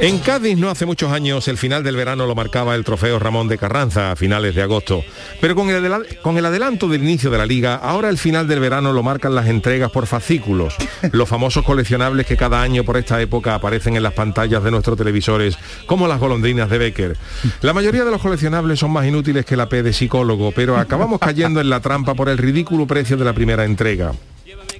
En Cádiz no hace muchos años el final del verano lo marcaba el trofeo Ramón de Carranza a finales de agosto. Pero con el, con el adelanto del inicio de la liga, ahora el final del verano lo marcan las entregas por fascículos, los famosos coleccionables que cada año por esta época aparecen en las pantallas de nuestros televisores, como las golondrinas de Becker. La mayoría de los coleccionables son más inútiles que la P de psicólogo, pero acabamos cayendo en la trampa por el ridículo precio de la primera entrega.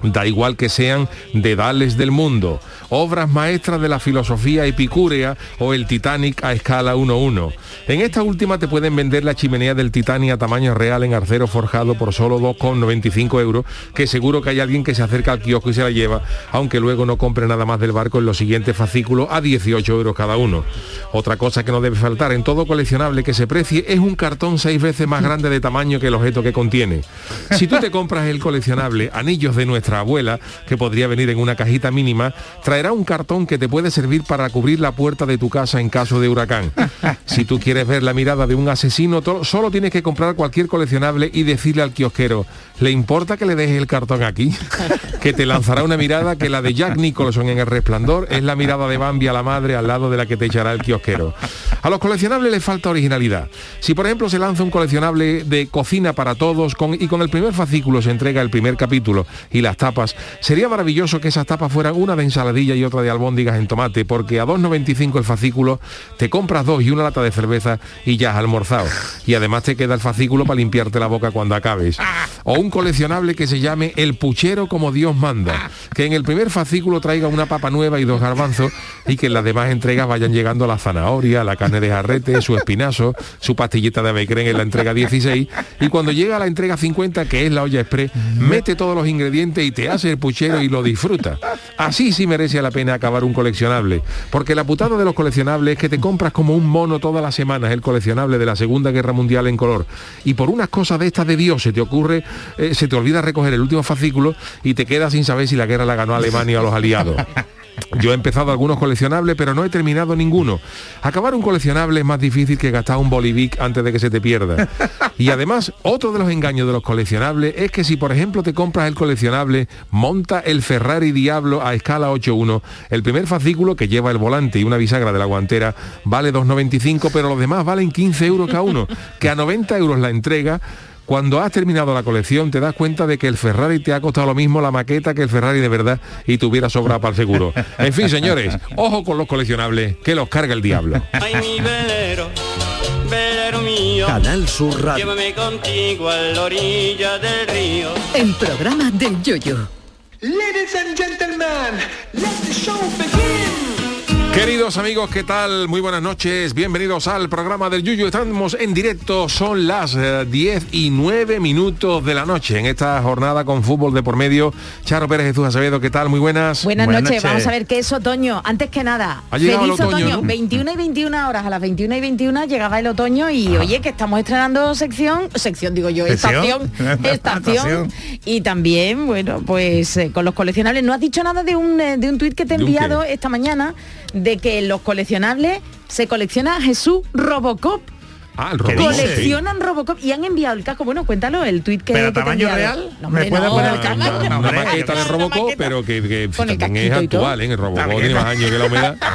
Da igual que sean dedales del mundo, obras maestras de la filosofía epicúrea o el Titanic a escala 1-1. En esta última te pueden vender la chimenea del Titanic a tamaño real en arcero forjado por solo 2,95 euros, que seguro que hay alguien que se acerca al kiosco y se la lleva, aunque luego no compre nada más del barco en los siguientes fascículos a 18 euros cada uno. Otra cosa que no debe faltar en todo coleccionable que se precie es un cartón seis veces más grande de tamaño que el objeto que contiene. Si tú te compras el coleccionable Anillos de nuestra abuela, que podría venir en una cajita mínima, traerá un cartón que te puede servir para cubrir la puerta de tu casa en caso de huracán. Si tú quieres ver la mirada de un asesino, solo tienes que comprar cualquier coleccionable y decirle al kiosquero, ¿le importa que le dejes el cartón aquí? que te lanzará una mirada que la de Jack Nicholson en El Resplandor es la mirada de Bambi a la madre al lado de la que te echará el kiosquero. A los coleccionables les falta originalidad. Si por ejemplo se lanza un coleccionable de cocina para todos con- y con el primer fascículo se entrega el primer capítulo y las tapas, sería maravilloso que esas tapas fueran una de ensaladilla y otra de albóndigas en tomate, porque a 2,95 el fascículo te compras dos y una lata de cerveza y ya has almorzado. Y además te queda el fascículo para limpiarte la boca cuando acabes. O un coleccionable que se llame El puchero como Dios manda, que en el primer fascículo traiga una papa nueva y dos garbanzos y que en las demás entregas vayan llegando la zanahoria, la carne de jarrete, su espinazo, su pastillita de becren en la entrega 16 y cuando llega a la entrega 50, que es la olla express, mete todos los ingredientes y te hace el puchero y lo disfruta. Así sí merece la pena acabar un coleccionable, porque la putada de los coleccionables es que te compras como un mono todas las semanas el coleccionable de la Segunda Guerra Mundial en color y por unas cosas de estas de Dios se te ocurre, eh, se te olvida recoger el último fascículo y te quedas sin saber si la guerra la ganó Alemania o los aliados. Yo he empezado algunos coleccionables, pero no he terminado ninguno. Acabar un coleccionable es más difícil que gastar un bolivic antes de que se te pierda. Y además, otro de los engaños de los coleccionables es que si, por ejemplo, te compras el coleccionable, monta el Ferrari Diablo a escala 8.1, el primer fascículo que lleva el volante y una bisagra de la guantera vale 2,95, pero los demás valen 15 euros cada uno, que a 90 euros la entrega cuando has terminado la colección te das cuenta de que el Ferrari te ha costado lo mismo la maqueta que el Ferrari de verdad y te hubiera sobrado para el seguro. En fin, señores, ojo con los coleccionables, que los carga el diablo. Ay, mi velero, velero mío. Canal Sur Radio. Llévame contigo a la orilla del río. El programa del Yoyo. Ladies and gentlemen, let the show begin. Queridos amigos, ¿qué tal? Muy buenas noches, bienvenidos al programa del Yuyu. Estamos en directo, son las eh, 10 y 9 minutos de la noche en esta jornada con fútbol de por medio. Charo Pérez Jesús Acevedo, ¿qué tal? Muy buenas. Buenas, Buenas noches. noches. vamos a ver qué es otoño. Antes que nada, Ha feliz el otoño, ¿no? 21 y 21 horas, a las 21 y 21 llegaba el otoño y oye que estamos estrenando sección, sección digo yo, estación, estación. Estación. y también, bueno, pues eh, con los coleccionables. No has dicho nada de un, eh, de un tuit que te he ¿De un enviado esta mañana de que los coleccionables se colecciona Jesús Robocop. Ah, el ¿Qué Robocop, sí. Coleccionan Robocop y han enviado el casco. Bueno, cuéntalo, el tuit que, ¿Pero tamaño real? No, ¿Me puede no, poner el casco? Una maqueta de Robocop, pero que, también es actual, ¿eh? El Robocop tiene más años que la humedad.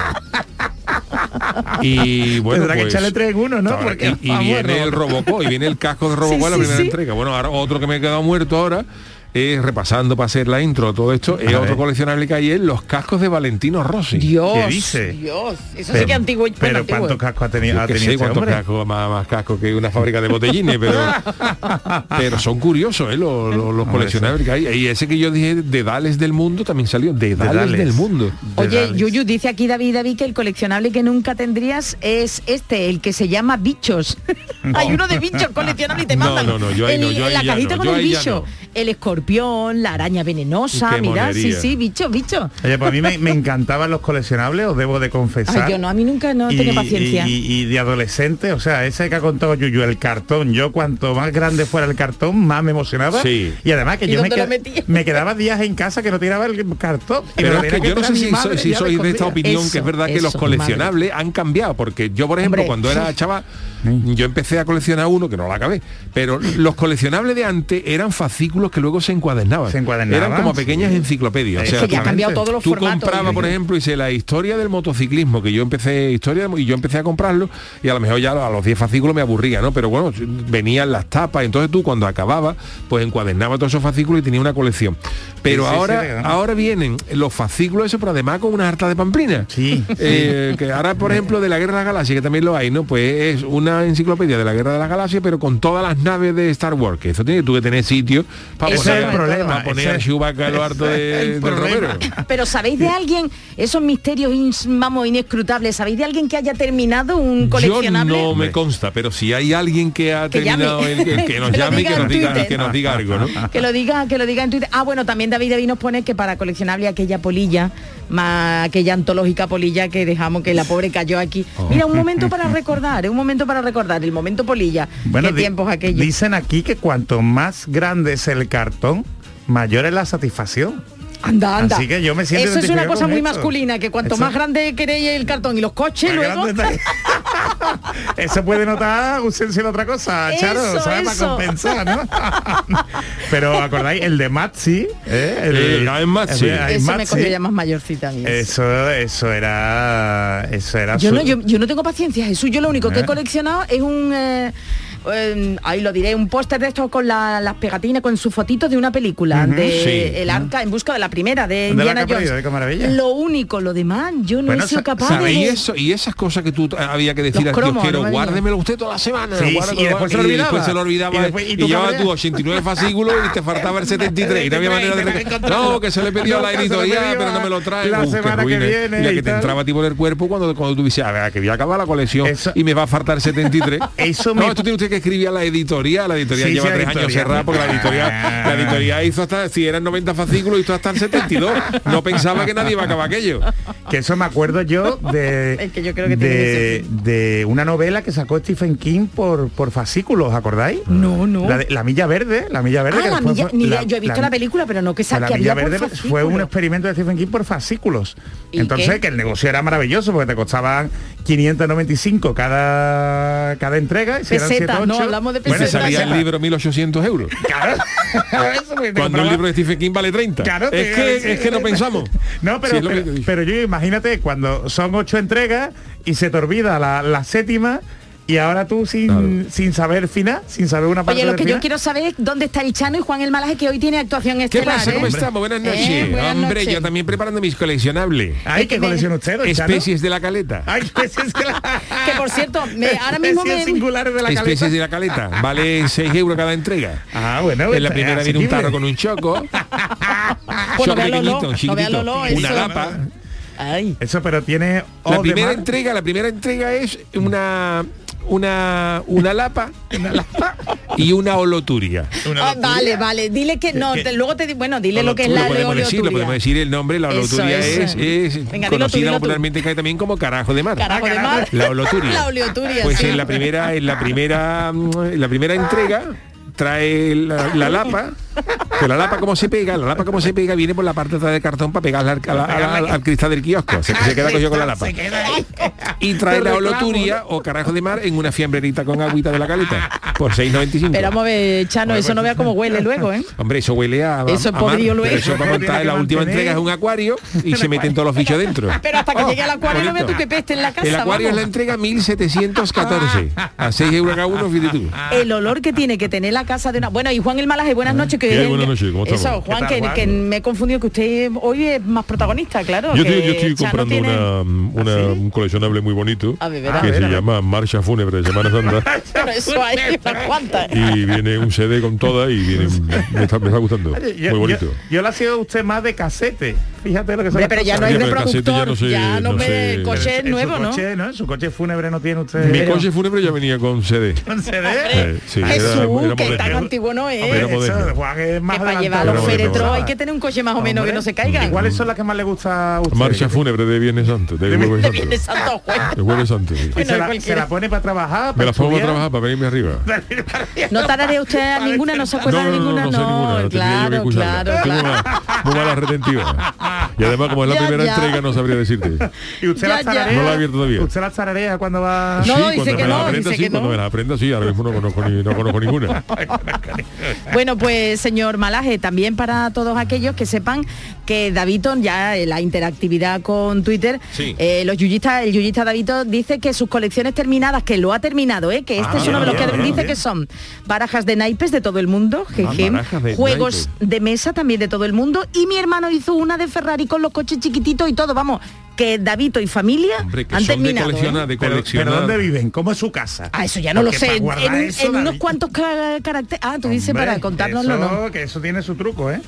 Y bueno, Tendrá que pues, echarle tres en uno, ¿no? claro, Porque, y, y vamos, viene el Robocop. Y viene el casco de Robocop Sí, en la sí, primera sí. entrega. Bueno, ahora otro que me he quedado muerto ahora eh, repasando para hacer la intro, todo esto, es otro coleccionable que hay es los cascos de Valentino Rossi. Dios, ¿Qué dice? Dios, eso sí que antiguo. bueno, Pero antiguo. ¿cuántos cascos ha tenido, ha tenido sé este hombre? cascos, más, más cascos que una fábrica de botellines, pero, pero son curiosos ¿eh? los, los- coleccionables que hay. Y ese que yo dije, de Dales del Mundo, también salió, de Dales, Dales. del Mundo. Oye, Dales. Yuyu, dice aquí David David que el coleccionable que nunca tendrías es este, el que se llama bichos. Hay uno de bichos coleccionable y te No, mandan no, no, yo ahí el- no, yo ahí la cajita no, con yo el bicho, no. El escorpión, la araña venenosa, Qué mira, sí, monería. sí, bicho, bicho. Oye, pues a mí me, me encantaban los coleccionables, os debo de confesar. Ay, yo no, a mí nunca no he tenido Y- paciencia. Y, y de adolescente, o sea, ese que ha contado Yuyu, el cartón, yo cuanto más grande fuera el cartón, más me emocionaba. Sí. Y además que ¿Y yo me, qued- me quedaba días en casa que no tiraba el cartón. Y Pero es tenía que yo no sé si, madre, soy- si sois de esta opinión, que es verdad que los coleccionables han cambiado, porque yo, por ejemplo, Hombre. cuando era chaval, yo empecé a coleccionar uno, que no lo acabé, pero los coleccionables de antes eran fascículos que luego se encuadernaban. Se encuadernaban, Eran como sí. pequeñas enciclopedias. Es o sea, que ya ha tú- cambiado todos los Tú formatos. comprabas, por ejemplo, hice la historia del motociclismo, que yo empecé historia y yo empecé a comprarlo y a lo mejor ya a los 10 fascículos me aburría, ¿no? Pero bueno, venían las tapas, entonces tú cuando acababa, pues encuadernaba todos esos fascículos y tenía una colección. Pero Sí, ahora, ahora vienen los fascículos eso, pero además con una harta de pamplina. Sí. Eh, que ahora, por ejemplo, de la Guerra de las Galaxias, que también lo hay, ¿no? Pues es una enciclopedia de la Guerra de las Galaxias, pero con todas las naves de Star Wars, que eso tiene tú que tener sitio para Ese poner, es el problema, para poner ese- a Chewbacca lo harto de, el del. Pero ¿sabéis de alguien, esos misterios vamos, inescrutables, ¿sabéis de alguien que haya terminado un Yo coleccionable? no me consta, pero si hay alguien que ha Que llame. terminado, el, que, que nos llame y diga que nos diga, que nos diga algo, ¿no? Que lo diga, que lo diga en Twitter. Ah, bueno, también David David nos pone que para coleccionable aquella polilla, más aquella antológica polilla que dejamos que la pobre cayó aquí. Oh. Mira, un momento para recordar, un momento para recordar, el momento polilla. Bueno, Qué tiempos aquellos. Dicen aquí que cuanto más grande es el cartón, mayor es la satisfacción. Anda, anda. Así que yo me siento Eso es una cosa muy esto. masculina, que cuanto Eso- más grande queréis el cartón y los coches, Más luego... Eso puede notar ausencia de otra cosa, Charo, Eso, ¿sabes? eso. Para compensar, ¿no? Pero acordáis, el de Matzi, ¿eh? El, Eh, el de Gaen Eso me cogió ya más mayorcita a mí. Eso, eso era. Eso era Yo su- no, yo, yo no tengo paciencia, Jesús. Yo lo único que Eh. he coleccionado es un... eh, eh, ahí lo diré, un póster de estos con la- las pegatinas, con sus fotitos de una película, de Sí. El Arca, en busca de la primera, de De Indiana perdido, Jones. Lo único, lo demás, yo no Bueno, he sido capaz ¿sabéis Y de... eso, y esas cosas que tú había que decir cromos, quiero, no guárdemelo usted toda la semana. Sí, y después se lo y olvidaba. después se lo olvidaba. Y después- cabreas. tú 89 fascículos y te faltaba el 73. y no había manera de... No, que se le pidió a la editorial, pero no me lo trae. la semana que viene Y la que te entraba tipo en el cuerpo cuando, cuando tú dices, a ver, que voy a acabar la colección y me va a faltar 73. Eso no, me- esto tiene usted que escribir a la editorial. La editorial Sí, lleva sí, tres años cerrada porque la editorial, la editorial hizo hasta, si eran 90 fascículos, hizo hasta el 72. No pensaba que nadie iba a acabar aquello. Que eso me acuerdo yo de, Es que yo creo que tiene de, de una novela que sacó Stephen King por, por fascículos, ¿acordáis? No, no. La, de- La Milla Verde, la Milla Verde. Ah, que la milla- fue- yo he visto la película, pero no que sa- la Milla por Verde fue un experimento de Stephen King por fascículos. ¿Y Entonces, qué? que el negocio era maravilloso porque te costaban 595 cada, cada entrega. Y si eran Pesetas, siete, no, ocho- hablamos de Bueno, salía el libro 1800 euros. Claro. Cuando un libro de Stephen King vale 30. Claro, es, que, decir- es que no pensamos. No, pero, que pero, pero yo imagínate cuando son ocho entregas y se te olvida la, la séptima y ahora tú sin, Claro. sin saber final, sin saber una parte Oye, lo que yo quiero saber es dónde está el Chano y Juan el Malaje, que hoy tiene actuación ¿Qué estelar. pasa? ¿Cómo ¿eh? estamos? Buenas noches. Eh, buenas Hombre, noches. yo también preparando mis coleccionables. Ay, ¿qué colecciona usted, don Chano? Especies de la caleta. Ay, especies que la... Que por cierto, me- ahora mismo Especies me- singulares de la Especies caleta. de la caleta. Vale 6 euros cada entrega. Ah, bueno. En la primera viene un tarro con un choco. Pues pequeñito, chiquitito. Una lapa. Ay. Eso, pero tiene... La primera entrega, la primera entrega es una una una lapa, y una oloturia. Ah, vale, vale. Dile que no, te- luego te bueno, dile lo que es la Lo podemos decir, lo oleoturia. podemos decir el nombre, la oloturia eso. es, es Venga, dilo tú, conocida dilo tú. popularmente que hay también como carajo de mar. Carajo de mar. La oloturia. La oleoturia, Pues sí. en la primera, en la primera, en la primera entrega trae la, la lapa, que la lapa como se pega, la lapa como se pega viene por la parte de cartón para pegarla al, cristal del kiosco. Se, se queda cogido con la lapa. Y trae la oloturia o carajo de mar en una fiambrerita con agüita de la caleta por 6.95. Pero vamos a ver, Chano, eso no vea cómo huele luego, ¿eh? Hombre, eso huele a, Eso es podrido luego. pero Eso para montar en la última entrega es un acuario y se meten todos los bichos dentro. Pero hasta que llegue al acuario no veas tú que peste en la casa. El acuario es la entrega 1714. A 6 euros cada uno, fíjate tú. El olor que tiene que tener la casa de una... Bueno, y Juan el Malaje, buenas noches. Que ¿Qué hay? Buenas noches, ¿cómo estamos? eso, Juan, ¿Qué tal, que, Juan? que me he confundido que usted hoy es más protagonista, claro. Yo que estoy, yo estoy comprando tiene- una, una- ¿Ah, sí? un coleccionable muy bonito A ver, verá. que A se ver, a ver. llama Marcha Fúnebre de Semana Santa Pero eso hay unas y viene un CD con todas y viene, me, está, me está gustando. Yo, muy bonito. Yo, yo la ha sido usted más de casete. Fíjate lo que son pero ya no hay casete ya reproductor, no sé- ya no, no me sé. coche En su nuevo, ¿no? coche, ¿no? Su coche fúnebre no tiene usted. Mi coche fúnebre ya venía con CD. ¿Con CD? Eh, sí, era- Jesús, era que moderno. tan antiguo no es. Hombre, Era eso, Juan es más que para llevar los féretros bueno. hay que tener un coche más o menos que Hombre, no se caigan. ¿Y cuáles son las que más le gusta a usted? Marcha fúnebre de Viernes Santo, de De Jueves De Santo. Viernes Santo jueves. De Jueves Santo. sí. ¿Y Bueno, se, la, se la pone para trabajar? Me la pongo a estudiar? trabajar para venirme arriba. No tararé usted a ninguna, no se acuerda No, de no, no, ninguna, no sé ninguna, tendría yo que claro, claro, muy mala retentiva. Y además, como es la Ya, primera ya. entrega, no sabría decirte. ¿Y usted ya. tararea? No la he abierto todavía. ¿Usted las tararea cuando va...? No, sí, dice cuando que me la no, aprenda, dice sí, que cuando no. me la aprenda, sí, ahora mismo no conozco, ni, no conozco ninguna. Bueno, pues señor Malaje, también para todos aquellos que sepan que Daviton, ya eh, la interactividad con Twitter, Sí. eh, los yuyistas, el yuyista Daviton dice que sus colecciones terminadas, que lo ha terminado, ¿eh? que este Ah, es uno de los que bien, dice bien. que son barajas de naipes de todo el mundo, jeje, de juegos de mesa también de todo el mundo, y mi hermano hizo una de Ferrari con los coches chiquititos y todo, vamos, que Davito y familia Hombre, que han son de terminado. ¿eh? de Pero, coleccionar. pero ¿dónde viven? ¿Cómo es su casa? Ah, eso ya no lo sé. En, guardar en- eso, en unos David- cuantos ca- caracteres. Ah, tú dices Hombre, para contárnoslo, eso, ¿no? Que eso tiene su truco, ¿eh?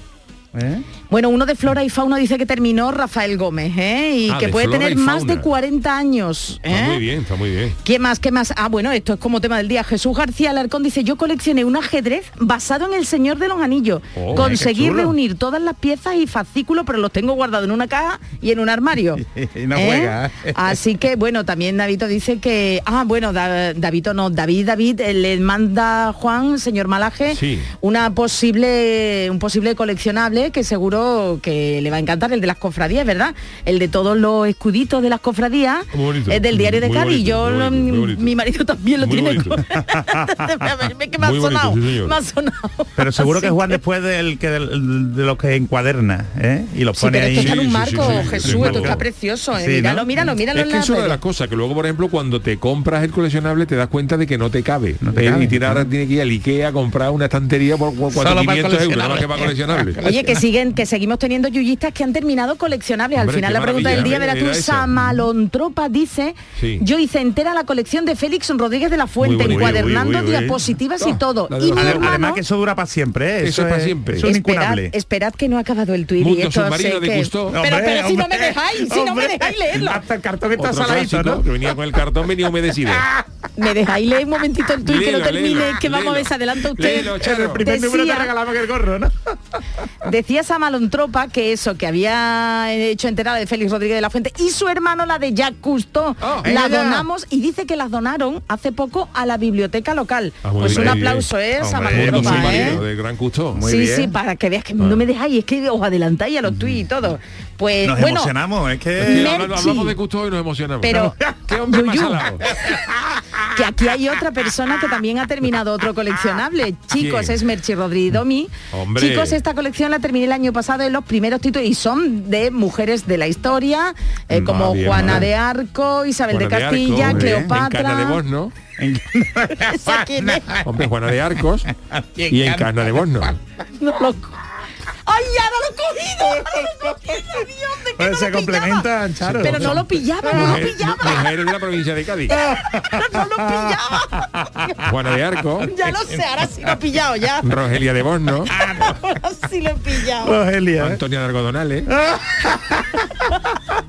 ¿Eh? Bueno, uno de Flora y Fauna dice que terminó Rafael Gómez, ¿eh? Y Ah, que de puede tener más de 40 años. ¿eh? Está muy bien, está muy bien. ¿Qué más? ¿Qué más? Ah, bueno, esto es como tema del día. Jesús García Alarcón dice, yo coleccioné un ajedrez basado en el Señor de los Anillos. Oh, Conseguí reunir todas las piezas y fascículos, pero los tengo guardados en una caja y en un armario. Y no juega, ¿eh? Así que, bueno, también Davito dice que... Ah, bueno, Da- Davito no, David, David, eh, le manda Juan, señor Malaje, Sí. una posible, un posible coleccionable que seguro que le va a encantar, el de las cofradías, ¿verdad? El de todos los escuditos de las cofradías, es del diario de Muy Cádiz. bonito, Yo, bonito, mi marido también lo Muy tiene. que me ha sonado, sí, me ha sonado. Pero seguro Así que Juan después del que de los que encuaderna, ¿eh? Y los Sí, pone pero esto ahí. está en un Sí, sí, marco, sí, sí, Jesús, sí, esto está precioso. eh. Sí, ¿no? míralo, míralo, míralo Es que la es una de las cosas que luego, por ejemplo, cuando te compras el coleccionable te das cuenta de que no te cabe. No te Eh, cabe, y tiene, ahora ¿no? tiene que ir al Ikea a comprar una estantería por cu- Solo para 400 euros, nada más coleccionable. que para coleccionable. Oye, que siguen, que seguimos teniendo yuyistas que han terminado coleccionables. Al final la pregunta del día, maravilla, verás tú, era esa. Samalontropa dice, Sí. yo hice entera la colección de Félix Rodríguez de la Fuente, encuadernando Uy, uy, uy, uy. diapositivas y todo. la de Y la mi. Además, hermano, que eso dura para siempre, ¿eh? Eso es para siempre. Eso es esperad, incunable. esperad que no ha acabado el tuit y esto sé de que-. Pero, pero si no me dejáis, si no me dejáis leerlo. Hasta el cartón está saladito, ¿no? que venía con el cartón, venía humedecido. ¿Me dejáis leer un momentito el tuit que lo termine? que vamos a ver, se adelanta usted. Léelo, En Charo. el primer número te Decía- regalamos el gorro, ¿no? Decía Samalontropa que eso, que había hecho enterada de Félix Rodríguez de la Fuente y su hermano la de Jacques Cousteau. Oh, la donamos y dice que las donaron hace poco a la biblioteca local. Ah, pues bien, un muy bien. aplauso, ¿eh? Hombre, submarino ¿eh? de Gran. Muy sí, bien. sí, para que veas que no me dejáis, es que os adelantáis a los tuits y todo. Pues Nos bueno, emocionamos, es que Merchi. hablamos de Custo y nos emocionamos. Pero- qué hombre más que aquí hay otra persona que también ha terminado otro coleccionable. Chicos, ¿Quién? es Merchi Rodríguez Domi. Hombre. Chicos, esta colección la terminé el año pasado en los primeros títulos y son de mujeres de la historia, eh, como bien, Juana de Arco, Isabel Juana de Castilla, Arco, Cleopatra. En Cana de Bosno. ¿Esa quién es? Hombre, Juana de Arcos. y en Cana de Bosno. No lo... ¡Ay, ya no lo he cogido! ¡Ahora lo he cogido, Dios, de Pues se complementan. Charo. Pero no lo pillaba, no lo Mujer- pillaba. Mujeres de la provincia de Cádiz. No lo pillaba. Juana de Arco. Ya lo sé, ahora sí lo he pillado, ya. Rogelia de Bosno. Ahora sí lo he pillado. Rogelia. Antonia de Algodonales.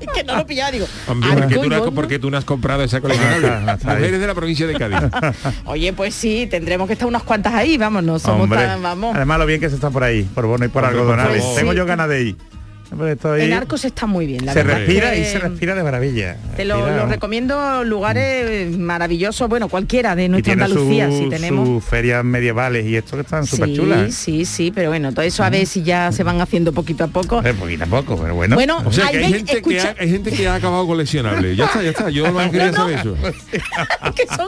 Que no lo pillaba, digo. Hombre, porque tú, no has, Bosno. porque tú no has comprado esa ahí. Mujeres de la provincia de Cádiz. Oye, pues sí, tendremos que estar unas cuantas ahí, vamos, no somos Hombre, tan, vamos. Además lo bien que se está por ahí, por Bono y por Hombre, algodonales. Tengo Sí. yo ganas de ir. Estoy- En Arcos está muy bien, la se verdad. respira que y se respira de maravilla. Te lo, Respira, lo vamos. recomiendo lugares maravillosos, bueno, cualquiera de Y nuestra tiene Andalucía, su- si tenemos. sus ferias medievales y esto que están súper sí, chulas. ¿eh? sí, sí, pero bueno, todo eso a ver si ya se van haciendo poquito a poco. Hombre, poquito a poco, pero bueno. Bueno, O sea que Ay, hay gente que, ha, hay gente que ha acabado coleccionable. Ya está, ya está. Yo no quería no. saber eso. ¿Qué son?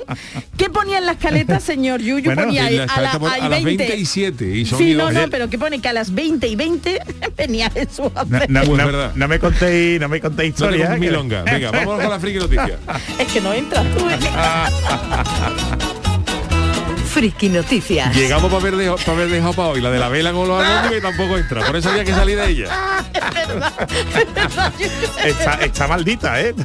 ¿Qué ponía en la escaleta, señor Yuyu? Bueno, ponía En ahí la a, la, las 20. 27 y son Sí, y no, no, pero que pone que a las 20 y 20 venía Jesús a no, hacer. no- Pues no- verdad. no me contéis, no me contéis No historias. milonga. Venga, vamos con la friki noticia. Es que no entra tú. Friki Noticias. Llegamos para ver, para dejado para hoy la de la vela con los albóndigas y tampoco entra. Por eso había que salir de ella. Está, está maldita, ¿eh?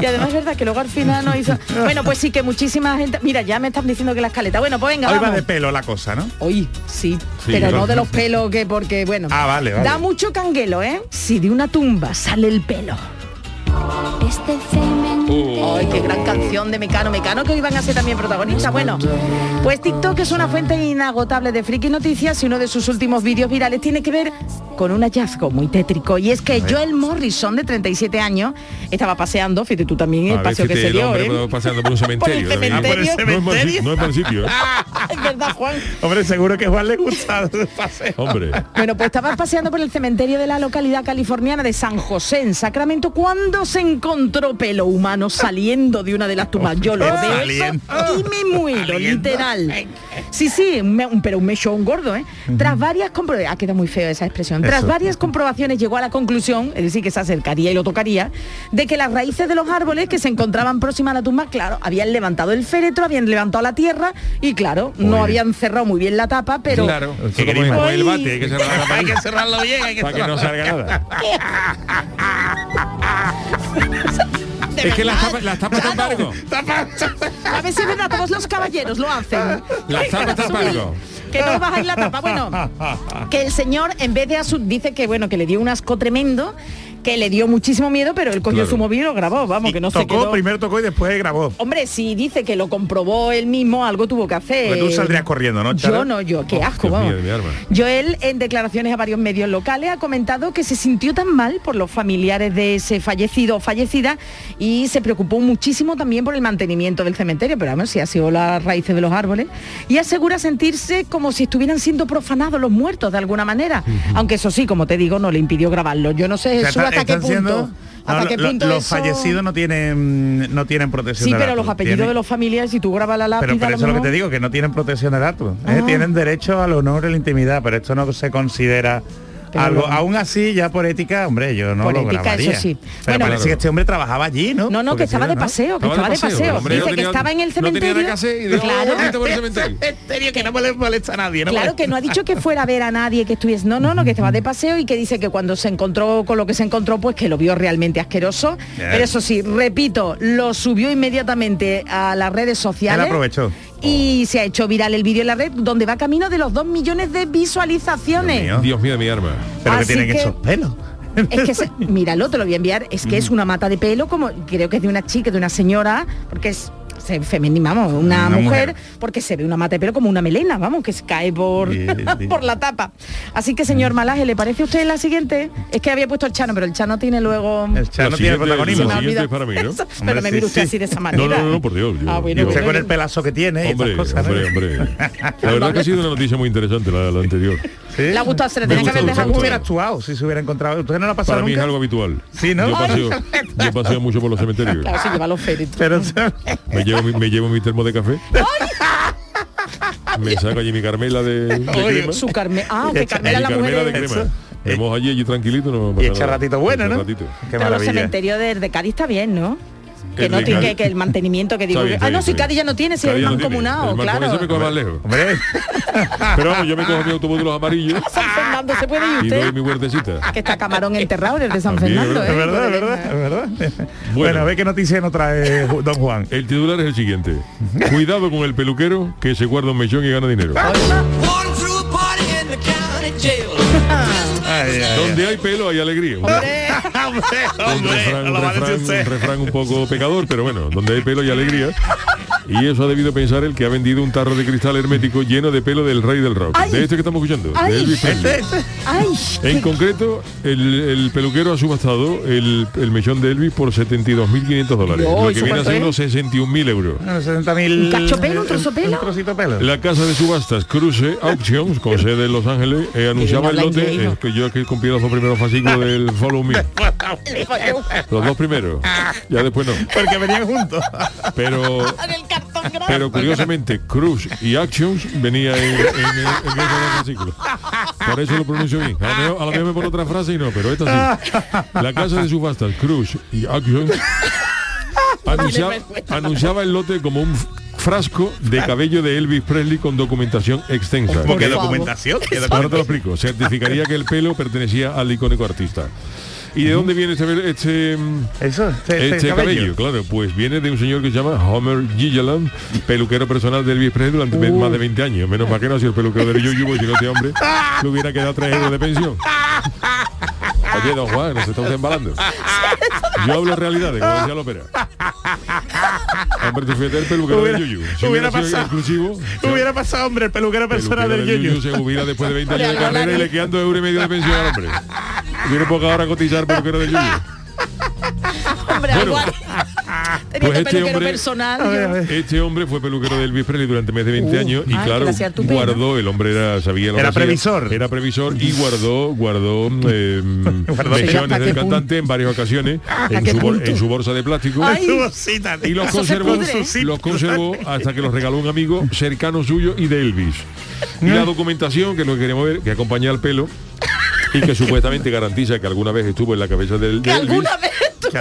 Y además es verdad que luego al final no hizo... Bueno, pues sí que muchísima gente... Mira, ya me están diciendo que la escaleta. Bueno, pues venga, Hoy va de pelo la cosa, ¿no? Hoy sí, Sí, pero no de los pelos que porque bueno. Ah, vale, vale. Da mucho canguelo, ¿eh? Si de una tumba sale el pelo. Este cemento. Ay, qué gran canción de Mecano Mecano que hoy van a ser también protagonistas. Bueno, pues TikTok es una fuente inagotable de friki noticias y uno de sus últimos vídeos virales tiene que ver con un hallazgo muy tétrico y es que Joel Morrison de 37 años estaba paseando, fíjate tú también el paseo que se el dio, hombre ¿eh? paseando por un cementerio. Por el David. cementerio. No No es sitio, ¿eh? Es verdad, Juan. Hombre, seguro que Juan le gusta el paseo. Hombre. Bueno, pues estaba paseando por el cementerio de la localidad californiana de San José, en Sacramento, cuando se encontró pelo humano saliendo de una de las tumbas. Yo lo veo y me muero, literal. Sí, sí, un pero un mechón gordo, ¿eh? Tras varias comprobaciones, ha quedado muy feo esa expresión, tras Eso. varias comprobaciones llegó a la conclusión, es decir, que se acercaría y lo tocaría, de que las raíces de los árboles que se encontraban próximas a la tumba, claro, habían levantado el féretro, habían levantado la tierra y claro, no habían cerrado muy bien la tapa, pero... Claro. El bate, hay que Hay cerrarlo bien, hay que para que no cerrarlo. salga nada. Es que las tapas, las tapas Claro. pargo. A ver si es verdad, todos los caballeros lo hacen. Las tapas están pargo. Que no bajáis la tapa. Bueno, que el señor, en vez de asu dice que bueno, que le dio un asco tremendo, que le dio muchísimo miedo, pero él cogió Claro. su móvil y lo grabó, vamos, que no se tocó, quedó. primero tocó y después grabó. Hombre, si dice que lo comprobó él mismo, algo tuvo que hacer. Pues tú saldrías corriendo, ¿no? Yo no, yo, qué asco, Dios vamos. mío. Joel, en declaraciones a varios medios locales, ha comentado que se sintió tan mal por los familiares de ese fallecido o fallecida y se preocupó muchísimo también por el mantenimiento del cementerio, pero vamos, si ha sido las raíces de los árboles, y asegura sentirse como si estuvieran siendo profanados los muertos de alguna manera, aunque eso sí, como te digo, no le impidió grabarlo. Yo no sé O sea, Jesús, está- hasta qué están punto. siendo- hasta no, qué lo- punto los eso- fallecidos no tienen no tienen protección Sí, pero datos. los apellidos Tienen- de los familiares, si tú grabas la lápida... pero, eso es lo que te digo, que no tienen protección de datos. ¿eh? Ah. Tienen derecho al honor y la intimidad, pero esto no se considera algo. lo- Aún así, ya por ética, hombre, yo no Por lo ética, grabaría. eso sí. Pero Bueno, parece claro. que este hombre trabajaba allí, ¿no? No, no, Porque que estaba de ¿no? paseo, que Estaba de paseo, hombre, Dice no que estaba en el no tenía cementerio. y dijo, claro, "Oh, bonito por el cementerio". Cementerio que no mole- molesta a nadie, ¿no? Claro que no ha dicho que fuera a ver a nadie que estuviese, no, no, no, que estaba de paseo y que dice que cuando se encontró con lo que se encontró, pues que lo vio realmente asqueroso. Pero eso sí, repito, lo subió inmediatamente a las redes Él sociales. aprovechó. Y se ha hecho viral el vídeo en la red, donde va camino de los dos millones de visualizaciones. Dios mío. Dios mío de mi arma. Pero que Así tienen que- esos pelos. Es que, se- míralo, te lo voy a enviar, es que es una mata de pelo, como creo que es de una chica, de una señora, porque es femenina, vamos, una, Una mujer, mujer. porque se ve una mata de pelo como una melena, vamos, que se cae por, Sí, sí. por la tapa. Así que, señor Malaje, ¿le parece a usted la siguiente? Es que había puesto el Chano, pero el Chano tiene luego... El Chano tiene protagonismo. Se me ha siguiente olvidado. es para mí, ¿no? Eso, Hombre, pero me sí, mira usted sí. así de esa manera. no, no, no, por Dios. yo- Ah, bueno, Y yo- usted bueno, con el pelazo que tiene y Hombre, esas cosas. ¿no? hombre, hombre. La verdad que ha sido una noticia muy interesante la, la anterior. ¿Sí? Le ha gustado, se le tenía que haber dejado me ¿Cómo gustó. hubiera actuado si se hubiera encontrado? ¿Usted no lo ha pasado Para mí es algo habitual. Sí, ¿no? Yo paseo, yo paseo mucho por los cementerios. Claro, se lleva los. Pero Me llevo, mi, me llevo mi termo de café. Me saco allí mi Carmela de, de Oye, crema. Su Carmen... Ah, que Carmela la Carmela mujer... de crema. Eso. Me mojo allí, allí tranquilito. No y echa ratito bueno, ¿no? ratito. Qué Pero los maravilla. cementerios de, de Cádiz está bien, ¿no? Que El no tiene que, que el mantenimiento que digo bien, ah no si Cádiz ya no tiene si es no mancomunado mancomunado claro se me coge más lejos. Hombre, Pero vamos, yo me cojo mi autobús de los amarillos San Fernando se puede ir y doy usted mi huertecita. que está Camarón enterrado desde San También, Fernando es ¿eh? es verdad, es el- verdad, es verdad. Bueno, a ver qué noticia nos trae Don Juan. El titular es el siguiente. Cuidado con el peluquero que se guarda un mechón y gana dinero. Ay, ay, ay. Donde hay pelo hay alegría. Hombre, refrán, refrán- un refrán un poco pecador, pero bueno, donde hay pelo hay alegría. Y eso ha debido pensar el que ha vendido un tarro de cristal hermético lleno de pelo del rey del rock. Ay. De este que estamos escuchando. de. Elvis Presley. Este, este. ay En qué- concreto, el, el peluquero ha subastado el, el mechón de Elvis por 72.500 dólares, lo ¿y que viene a ser unos 61.000 euros. 60.000 ¿Un cacho pelo, un trozo pelo? Un trocito pelo. La casa de subastas Cruise Auctions, con sede en Los Ángeles, eh, anunciaba el lote, inglés, eh, que yo que compré los dos primeros fascículos del Follow Me. Los dos primeros. Ya después no. Porque venían juntos. Pero cartón grande. pero curiosamente Cruz y Actions venía en, en, en fascículos. Por eso lo pronuncio bien. A lo, mejor, a lo mejor me pone otra frase y no, pero esta sí. La casa de subastas Cruz y Actions anunciaba, anunciaba el lote como un frasco de cabello de Elvis Presley con documentación extensa. ¿Cómo que favor. documentación? ¿Qué Ahora te lo explico. Certificaría que el pelo pertenecía al icónico artista. ¿Y de dónde viene este, este, Eso, este, este cabello? Claro, pues viene de un señor que se llama Homer Gilliland, peluquero personal de Elvis Presley durante Uh. más de 20 años. Menos mal que no ha sido el peluquero del Yuyu, porque si no este hombre le hubiera quedado tres euros de pensión. Oye, don Juan, nos estamos embalando. Yo hablo realidades, como decía Lópera. Hombre, tú fíjate el peluquero Hubiera- del Yuyu. Si hubiera hubiera, sido pasado. exclusivo, Hubiera pasado, hombre, el peluquero personal peluquero del Yuyu. se jubila después de 20 años de carrera y le quedan dos euros y medio de pensión al hombre. Tiene poca hora a cotizar peluquero del Yuyu. Hombre, Bueno, algo- Tenía pues este peluquero hombre- personal. A ver, yo- a ver. Este hombre fue peluquero de Elvis Presley durante más de 20 Uh, años y claro, guardó, el hombre era, sabía lo Era que hacía, previsor. Era previsor y guardó, guardó eh, ¿Hasta del cantante en varias ocasiones en qué su, bol- punto? en su bolsa de plástico. Ay. Y los conservó, los conservó hasta que los regaló un amigo cercano suyo y de Elvis. Y la documentación, que es lo que queremos ver, que acompaña al pelo y que supuestamente garantiza que alguna vez estuvo en la cabeza del Que de Elvis. alguna vez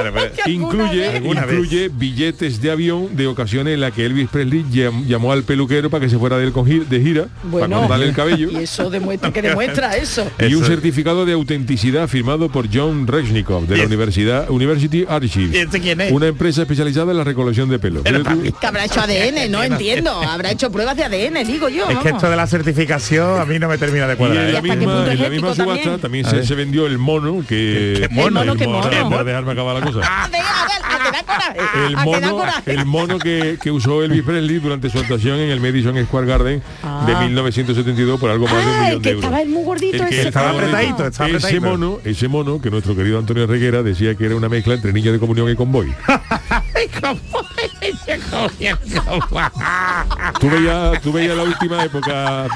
Claro, pero- Incluye, incluye billetes de avión de ocasiones en las que Elvis Presley llam- llamó al peluquero para que se fuera de él con gi- de gira, para Bueno, cortarle el cabello. y eso demuestra que demuestra eso. Y un certificado de autenticidad firmado por John Reznikov de ¿Y la es- Universidad University ¿Y Archives, este quién es? una empresa especializada en la recolección de pelo. Pero. Que habrá hecho ADN, no entiendo. Habrá hecho pruebas de ADN, digo yo. Es que esto de la certificación a mí no me termina de Y cuadrar. en la misma, en la subasta también? se, vendió el mono que ¿Qué mono? El mono, déjame acabar la cosa. A ver, a ver, a que da coraje. el que mono, el mono que, que usó Elvis Presley durante su actuación en el Madison Square Garden de Ah. 1972 por algo más de un Ah, millón el de que euros. estaba muy gordito El que ese. estaba gordito. apretadito, estaba ese mono, ese mono que nuestro querido Antonio Reguera decía que era una mezcla entre niño de comunión y convoy. tú veías, tú veías la última época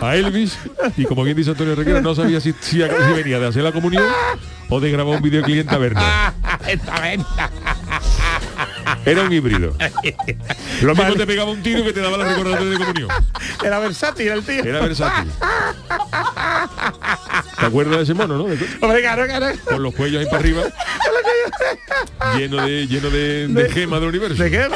a Elvis y como bien dice Antonio Reguera no sabía si, si, si venía de hacer la comunión o de grabar un videoclip en taberna. Era un híbrido. Lo mismo te pegaba un tiro que te daba la recordatoria de comunión. Era versátil el tío. Era versátil. ¿Te acuerdas de ese mono, no? Hombre, claro, claro. Con los cuellos ahí para arriba. lleno de lleno de, de gemas del universo. ¿De qué?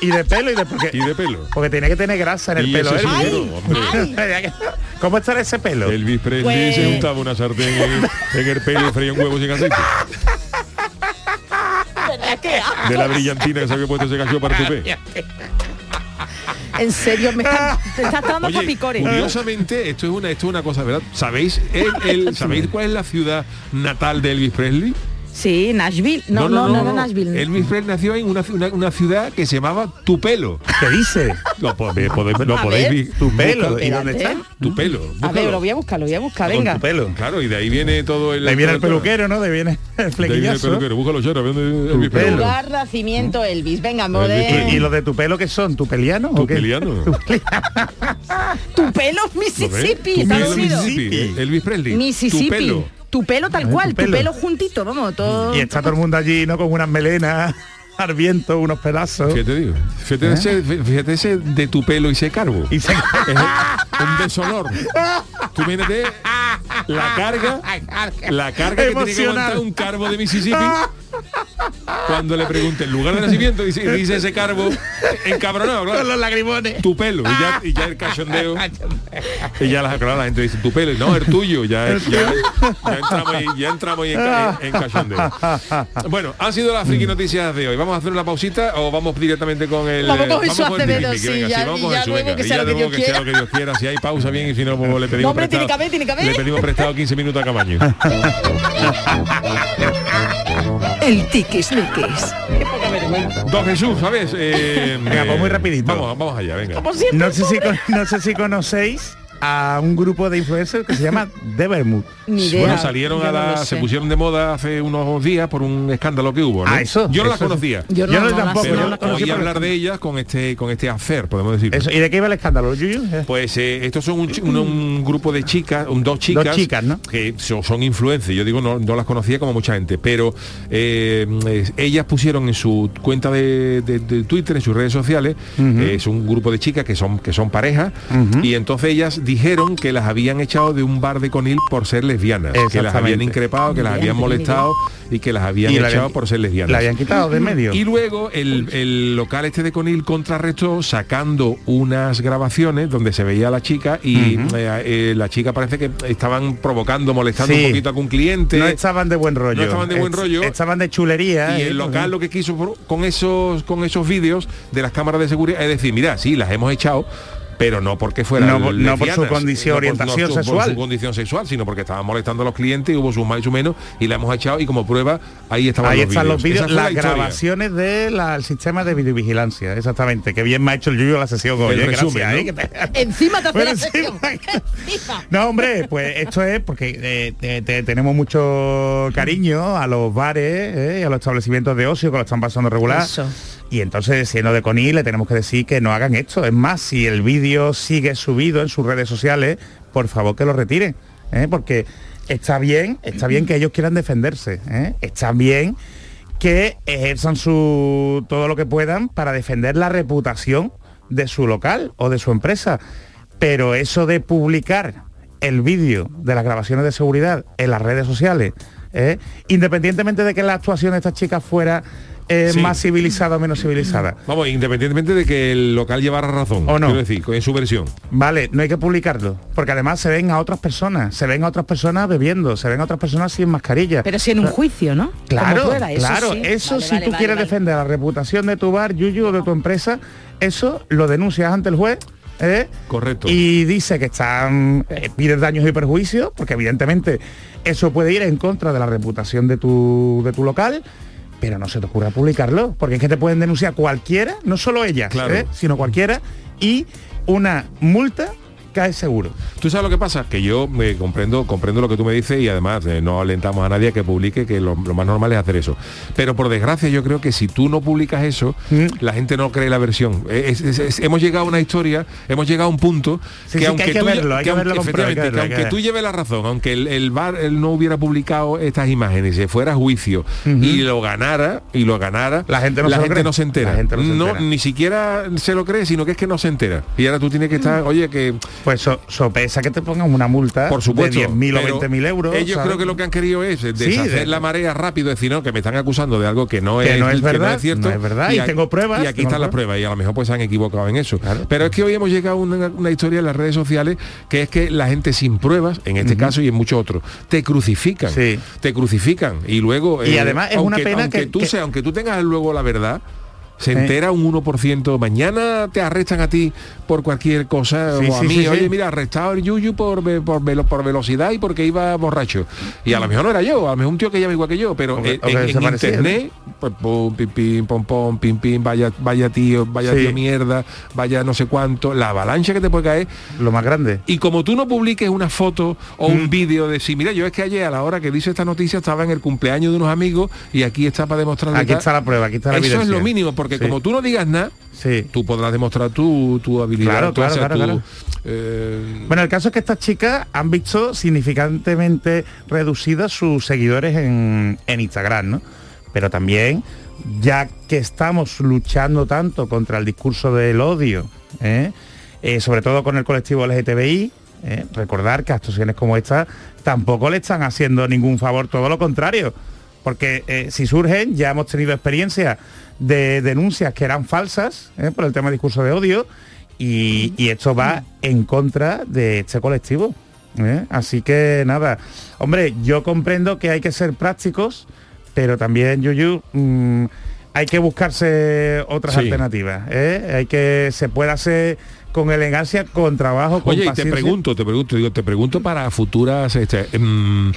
Y de pelo y de porque, Y de pelo. porque tenía que tener grasa en el Y pelo. ese hombre. ¿Cómo estará ese pelo? Elvis Presley Pues- se untaba una sartén en, en el pelo y freía un huevo sin aceite. De la brillantina que se había puesto ese cacho para tu pe. En serio, me está, estás dando Oye, curiosamente, esto es una esto es una cosa, ¿verdad? ¿Sabéis el- el- ¿sabéis cuál es la ciudad natal de Elvis Presley? Sí, Nashville. No, no, no, no, Nashville. Elvis Presley nació en una, una, una ciudad que se llamaba Tupelo. ¿Qué dice? Lo podéis, podéis- lo A podéis ver. vi- Tu pelo. buscar. ¿Y dónde está? Tupelo. A ver, lo voy a buscar, lo voy a buscar, venga. tu pelo. Claro, y de ahí viene todo el... De ahí viene el peluquero, ¿no? De ahí viene el De ahí viene el flequillazo. peluquero. Búscalo, Chara, ¿ve dónde Elvis. Presley? Lugar, nacimiento, Elvis. Venga, modelo. ¿Y, y los de tu pelo qué son? ¿Tu peliano o qué? Tupeliano. Tu pelo, ¿Lo ves? Mississippi, Estados Unidos. Mississippi. Elvis Presley. Mississippi. Tu pelo. Tal cual, tu pelo juntito, vamos, todo. Y está todo el mundo allí, ¿no? Con unas melenas al viento, unos pedazos. Fíjate, digo. Fíjate, ese, fíjate ese de tu pelo y ese carbo. Y se... Es un deshonor. Tú imagínate la carga, la carga que tiene que Emocional. aguantar un carbo de Mississippi cuando le pregunte el lugar de nacimiento dice, dice ese carbo encabronado, Con claro. los lagrimones. Tu pelo y ya, y ya el cachondeo y ya la, claro, la gente dice tu pelo no el tuyo ya, ya, ya entramos ya entramos en, en- en cachondeo bueno han sido las friki noticias de hoy vamos a hacer una pausita o vamos directamente con el Vamos con eh, Jesús Acevedo, sí, ya- vamos ya luego que y sea ya lo que Dios que sea quiera. lo que Dios quiera si hay pausa bien y si no pues, le pedimos No, hombre, tiene prestado que haber, tiene que haber. le pedimos prestado 15 minutos a Camaño El poca vergüenza. Don Jesús ¿sabes? Eh, Venga, pues muy rapidito. vamos, vamos allá venga Como siempre, No sé, si, no sé si conocéis a un grupo de influencers que se llama The Vermouth. Bueno, salieron Yo a la, se pusieron de moda hace unos días por un escándalo que hubo, ¿no? Ah, eso, Yo no las conocía. Yo no, Yo no no las tampoco, Pero yo las oí hablar de ellas con este con este affair, podemos decir. Eso, ¿Y de qué iba el escándalo, Yuyu? Eh, Pues eh, estos son un, chi- un- un grupo de chicas, un, dos chicas, Dos chicas, ¿no? que son, son influencers. Yo digo, no, no las conocía como mucha gente, pero eh, ellas pusieron en su cuenta de, de- de Twitter, en sus redes sociales, eh, es un grupo de chicas que son que son parejas, y entonces ellas dijeron que las habían echado de un bar de Conil por ser lesbianas, que las habían increpado, que las habían molestado y que las habían Y la echado habían- por ser lesbianas. La habían quitado de medio. Y luego el, el local este de Conil contrarrestó sacando unas grabaciones donde se veía a la chica y eh, eh, la chica parece que estaban provocando, molestando Sí. un poquito a algún cliente. no estaban de buen rollo. No estaban de buen rollo. Estaban de chulería. y ¿eh? el local lo que quiso con esos con esos vídeos de las cámaras de seguridad es decir, mira, sí, las hemos echado, pero no porque fueran No por- no por su condición, no por- orientación por sexual. su condición sexual, sino porque estaban molestando a los clientes y hubo sus más y sus menos y la hemos echado y como prueba ahí estaban Ahí los están los vídeos. las la grabaciones del sistema de videovigilancia, exactamente. Que bien me ha hecho el Yuyo la sesión hoy. ¿eh? resumen, Gracias, ¿no? ¿eh? Te- Encima te hace Bueno, la sí, sesión. porque- Encima. No, hombre, pues esto es porque eh, te- te- tenemos mucho cariño a los bares eh, y a los establecimientos de ocio que lo están pasando regular. Eso. Y entonces, siendo de Conil, le tenemos que decir que no hagan esto. Es más, si el vídeo sigue subido en sus redes sociales, por favor que lo retiren. ¿eh? Porque está bien, está bien que ellos quieran defenderse. ¿eh? Está bien que ejerzan su todo lo que puedan para defender la reputación de su local o de su empresa. Pero eso de publicar el vídeo de las grabaciones de seguridad en las redes sociales, ¿eh? independientemente de que la actuación de estas chicas fuera eh, Sí. más civilizada o menos civilizada. Vamos, independientemente de que el local llevara razón, ¿O no? quiero decir, en su versión. Vale, no hay que publicarlo, porque además se ven a otras personas, se ven a otras personas bebiendo, se ven a otras personas sin mascarilla. Pero si en un juicio, ¿no? Claro, Como fuera, eso claro, sí. eso Vale, si vale, tú vale, quieres vale. defender la reputación de tu bar, Yuyu, o de tu empresa, eso lo denuncias ante el juez. ¿eh? Correcto. Y dice que están eh, pides daños y perjuicios, porque evidentemente eso puede ir en contra de la reputación de tu, de tu local, pero no se te ocurra publicarlo, porque es que te pueden denunciar cualquiera, no solo ellas, Claro. ¿eh? sino cualquiera, y una multa cae seguro. Tú sabes lo que pasa, que yo eh, comprendo, comprendo lo que tú me dices y además eh, no alentamos a nadie a que publique, que lo, lo más normal es hacer eso. Pero por desgracia yo creo que si tú no publicas eso, Mm. la gente no cree la versión. Eh, es- es- es- hemos llegado a una historia, hemos llegado a un punto Sí, sí, que hay que tú, verlo, hay que aunque- efectivamente, verlo, que aunque tú lleves la razón, aunque el, el bar él no hubiera publicado estas imágenes, se fuera a juicio y lo ganara y lo ganara, La gente no se no entera. La gente no se entera. ni siquiera se lo cree, sino que es que no se entera. Y ahora tú tienes que estar, oye, que Pues so- sopesa que te pongan una multa por supuesto. de 10.000 o pero 20.000 euros. Ellos ¿sabes? creo que lo que han querido es eh, Sí, deshacer de- la marea rápido, decir, no, que me están acusando de algo que no Que es, no es verdad, cierto. no es verdad, y tengo pruebas, Y aquí están las pruebas. y a lo mejor pues se han equivocado en eso. Claro. Pero es que hoy hemos llegado a una, una historia en las redes sociales que es que la gente sin pruebas, en este caso y en muchos otros, te crucifican. Sí. Te crucifican. Y luego. eh, Y además es una pena aunque que- tú que- sea- aunque tú tengas luego la verdad. Se entera un 1%, mañana te arrestan a ti por cualquier cosa, Sí, o a sí, mí, sí, oye, mira, arrestado el Yuyu por, por, velo- por velocidad y porque iba borracho. Y a lo mejor no era yo, a lo mejor un tío que llama igual que yo, pero O en, o internet, pues, pum, pim, pim, pom, pom, pim, pim, vaya, vaya tío, vaya tío mierda, vaya no sé cuánto, la avalancha que te puede caer. Lo más grande. Y como tú no publiques una foto o Mm. un vídeo de si, mira, yo es que ayer a la hora que dice esta noticia estaba en el cumpleaños de unos amigos y aquí está para demostrar Aquí está la prueba, aquí está la Eso es lo mínimo, porque Sí. como tú no digas nada, Sí. tú podrás demostrar tu, tu habilidad. Claro, claro, claro, tu, claro. eh, Bueno, el caso es que estas chicas han visto significantemente reducidas sus seguidores en, en Instagram, ¿no? Pero también, ya que estamos luchando tanto contra el discurso del odio, ¿eh? Eh, sobre todo con el colectivo LGTBI, recordar que actuaciones como esta tampoco le están haciendo ningún favor, todo lo contrario. Porque eh, si surgen, ya hemos tenido experiencia de denuncias que eran falsas ¿eh? por el tema de discurso de odio y, y esto va en contra de este colectivo. ¿eh? Así que nada, hombre, yo comprendo que hay que ser prácticos, pero también, Yuyu, mm, hay que buscarse otras Sí. alternativas. Hay que se pueda hacer con elegancia, con trabajo, con Oye, y te pregunto, te pregunto, digo, te pregunto para futuras, este, em,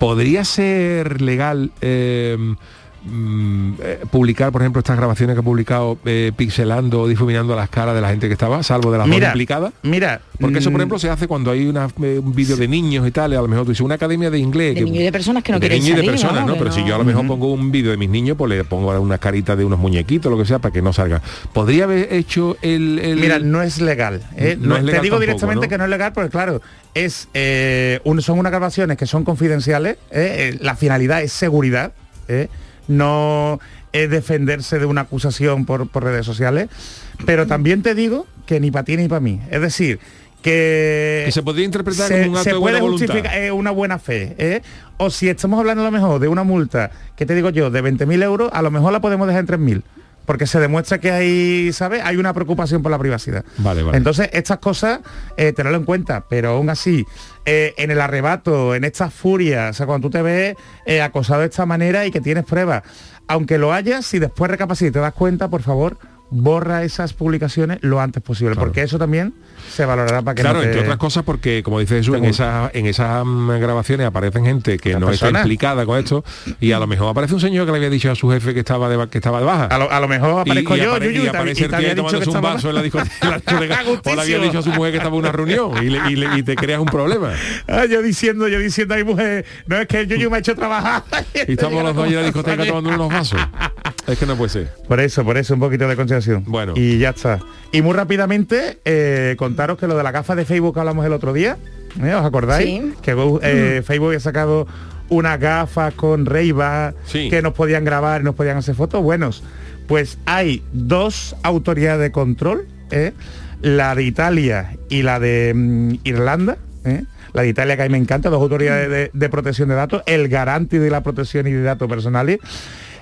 ¿podría ser legal em, mm, eh, publicar, por ejemplo, estas grabaciones que ha publicado eh, pixelando o difuminando las caras de la gente que estaba, salvo de las dos Mira, implicadas? mira, Porque eso, por mm, ejemplo, se hace cuando hay una, eh, un vídeo de niños y tal, y a lo mejor tú dices una academia de inglés. De niños y de personas que no de quieren niños y de personas, ¿no? ¿no? Pero Que si yo a lo mejor pongo un vídeo de mis niños, pues le pongo unas caritas de unos muñequitos, lo que sea, para que no salga. ¿Podría haber hecho el... el- Mira, no es legal. ¿eh? No No- es te legal digo tampoco, directamente ¿no? que no es legal porque claro, es eh, un- son unas grabaciones que son confidenciales. ¿eh? Eh, La finalidad es seguridad, ¿eh? No es defenderse de una acusación por, por redes sociales. Pero también te digo que ni para ti ni para mí. Es decir, que, Que se podría interpretar se, como un acto se de buena puede justificar eh, una buena fe. ¿eh? O si estamos hablando a lo mejor de una multa, que te digo yo, de 20.000 euros, a lo mejor la podemos dejar en 3.000. Porque se demuestra que hay, ¿sabes? Hay una preocupación por la privacidad. Vale, vale. Entonces, estas cosas, eh, tenerlo en cuenta, pero aún así, eh, en el arrebato, en estas furias, o sea, cuando tú te ves eh, acosado de esta manera y que tienes pruebas, aunque lo hayas, si después recapacitas y te das cuenta, por favor, borra esas publicaciones lo antes posible, porque eso también se valorará para que Claro, no te- entre otras cosas porque, como dice Jesús, en esas en esas mm, grabaciones aparecen gente que no está personas. implicada con esto y a lo mejor aparece un señor que le había dicho a su jefe que estaba de, que estaba de baja. A lo, a lo mejor aparezco y, y yo, apare- Yuyu, y y aparece y el tío tomándose un vaso en la discoteca, o le había dicho a su mujer que estaba en una reunión y, le- y le- y te creas un problema. Ah, yo diciendo, yo diciendo a mi mujer, no es que el Yuyu me ha hecho trabajar. Y estamos los dos en la discoteca tomando unos vasos. Es que no puede ser. Por eso, por eso, un poquito de consideración. Bueno. Y ya está. Y muy rápidamente, eh, contaros que lo de la gafa de Facebook que hablamos el otro día, ¿eh? ¿os acordáis? Sí. Que eh, Facebook había sacado unas gafas con ray Sí. que nos podían grabar y nos podían hacer fotos. Buenos, pues hay dos autoridades de control, ¿eh? la de Italia y la de mm, Irlanda. ¿eh? La de Italia que a mí me encanta, dos autoridades de, de protección de datos, el garante de la protección y de datos personales,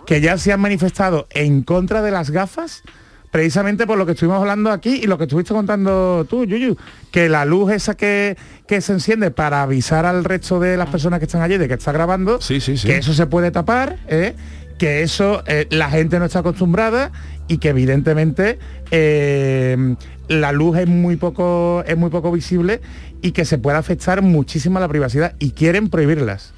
que ya se han manifestado en contra de las gafas precisamente por lo que estuvimos hablando aquí y lo que estuviste contando tú, Yuyu, que la luz esa que, que se enciende para avisar al resto de las personas que están allí de que está grabando, Sí, sí, sí. que eso se puede tapar, ¿eh? que eso eh, la gente no está acostumbrada y que evidentemente eh, la luz es muy poco es muy poco visible y que se puede afectar muchísimo a la privacidad y quieren prohibirlas.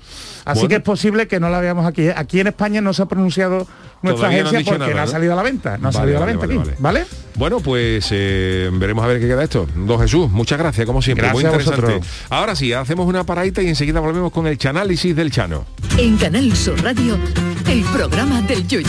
Así Bueno. que es posible que no la veamos aquí. Aquí en España no se ha pronunciado nuestra Todavía agencia porque nada, no ha salido a la venta. No ha Vale, salido a la vale, venta vale, aquí. vale. ¿Vale? Bueno, pues eh, veremos a ver qué queda esto. Don Jesús, muchas gracias, como siempre. Gracias Muy a interesante. vosotros. Ahora sí, hacemos una paradita y enseguida volvemos con el chanálisis del Chano. En Canal Sur Radio, el programa del Yoyo.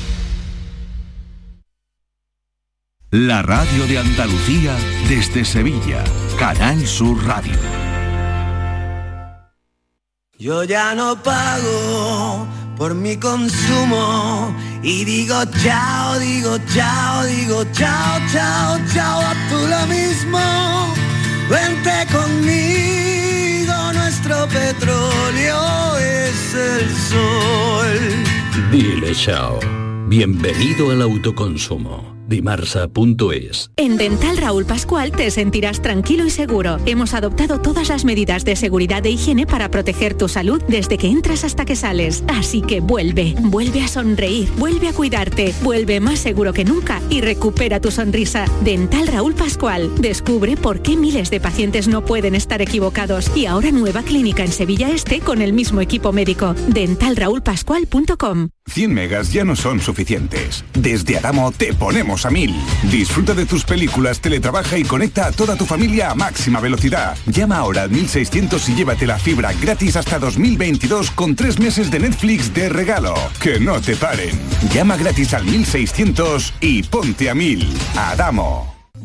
La radio de Andalucía desde Sevilla. Canal Sur Radio. Yo ya no pago por mi consumo y digo chao, digo chao, digo chao, chao, chao, a tú lo mismo. Vente conmigo, nuestro petróleo es el sol. Dile chao. Bienvenido al autoconsumo. Dimarsa.es En Dental Raúl Pascual te sentirás tranquilo y seguro. Hemos adoptado todas las medidas de seguridad e higiene para proteger tu salud desde que entras hasta que sales. Así que vuelve, vuelve a sonreír, vuelve a cuidarte, vuelve más seguro que nunca y recupera tu sonrisa. Dental Raúl Pascual. Descubre por qué miles de pacientes no pueden estar equivocados. Y ahora nueva clínica en Sevilla Este con el mismo equipo médico. Dentalraulpascual.com 100 megas ya no son suficientes. Desde Adamo te ponemos a mil. Disfruta de tus películas, teletrabaja y conecta a toda tu familia a máxima velocidad. Llama ahora al 1600 y llévate la fibra gratis hasta 2022 con tres meses de Netflix de regalo. Que no te paren. Llama gratis al 1600 y ponte a mil. Adamo.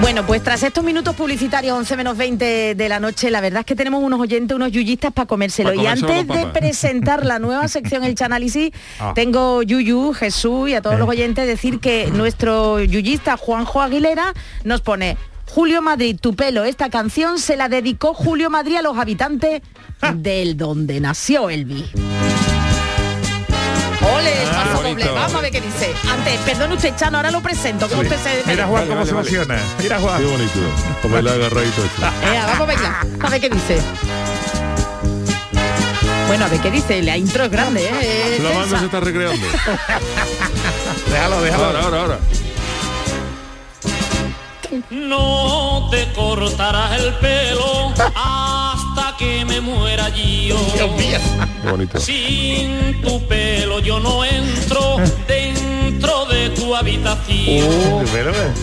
Bueno, pues tras estos minutos publicitarios 11 menos 20 de la noche, la verdad es que tenemos unos oyentes, unos yuyistas para comérselo. Pa' y antes de presentar la nueva sección El Chanálisis, Ah. tengo Yuyu, Jesús y a todos los oyentes decir que nuestro yuyista Juanjo Aguilera nos pone Julio Madrid, tu pelo, esta canción se la dedicó Julio Madrid a los habitantes del donde nació Elvi. Ah. Vamos a ver qué dice. Antes, perdón usted, Chano, ahora lo presento. ¿Cómo usted se Mira Juan Vale, cómo vale, se vale. emociona. Mira Juan. Qué bonito. Como el agarradito este. Vamos, venga. A ver qué dice. Bueno, a ver qué dice. La intro es grande, ¿eh? Es La banda se está recreando. Déjalo, déjalo. Ahora, ahora, ahora. No te cortarás el pelo que me muera yo. Qué bonito. Sin tu pelo yo no entro dentro de tu habitación. Oh.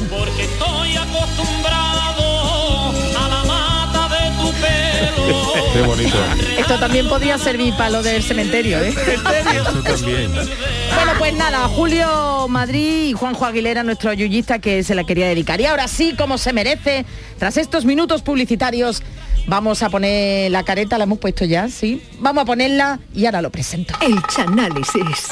Porque estoy acostumbrado a la mata de tu pelo. Qué bonito. Esto también podría servir para lo del cementerio, ¿eh? Eso también. Bueno, pues nada, Julio Madrid y Juanjo Aguilera, nuestro yuyista que se la quería dedicar. Y ahora sí, como se merece, tras estos minutos publicitarios, vamos a poner la careta, la hemos puesto ya, sí. Vamos a ponerla y ahora lo presento. El Chanálisis.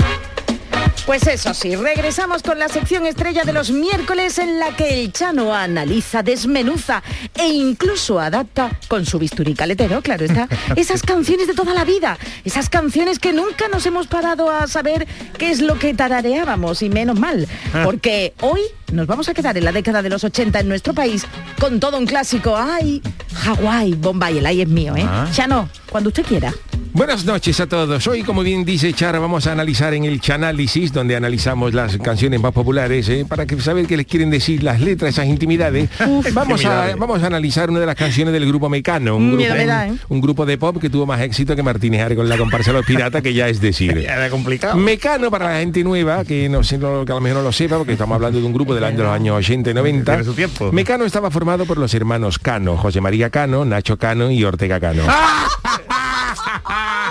Pues eso sí, regresamos con la sección estrella de los miércoles en la que el Chano analiza, desmenuza e incluso adapta con su bisturí caletero, claro está, esas canciones de toda la vida, esas canciones que nunca nos hemos parado a saber qué es lo que tarareábamos y menos mal, porque hoy nos vamos a quedar en la década de los 80 en nuestro país con todo un clásico, ay, Hawái, Bombay, el ay es mío, ¿eh? Ah. Chano, cuando usted quiera. Buenas noches a todos. Hoy, como bien dice Chara, vamos a analizar en el Chanálisis, donde analizamos las canciones más populares, ¿eh? para que saber qué les quieren decir las letras, esas intimidades. vamos, a, vamos a analizar una de las canciones del grupo Mecano, un, Mm, grupo, da, ¿eh? un grupo de pop que tuvo más éxito que Martínez Are con la comparsa Los Piratas, que ya es decir. Era complicado. Mecano para la gente nueva, que no sé, no- que a lo mejor no lo sepa, porque estamos hablando de un grupo de los años 80 y 90. Tiene su tiempo. Mecano estaba formado por los hermanos Cano, José María Cano, Nacho Cano y Ortega Cano.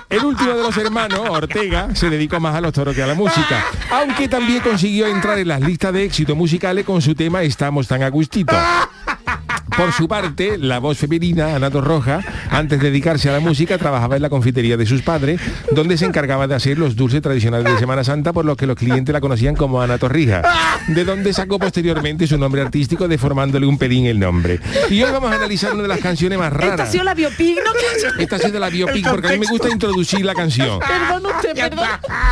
El último de los hermanos, Ortega, se dedicó más a los toros que a la música, aunque también consiguió entrar en las listas de éxito musicales con su tema Estamos tan a. Por su parte, la voz femenina, Ana Torroja, antes de dedicarse a la música, trabajaba en la confitería de sus padres, donde se encargaba de hacer los dulces tradicionales de Semana Santa, por los que los clientes la conocían como Ana Torrija, de donde sacó posteriormente su nombre artístico, deformándole un pelín el nombre. Y hoy vamos a analizar una de las canciones más Esta ha raras. sido la biopic, ¿no? Esta ha sido la biopic, porque a mí me gusta introducir la canción. Perdón usted, perdón.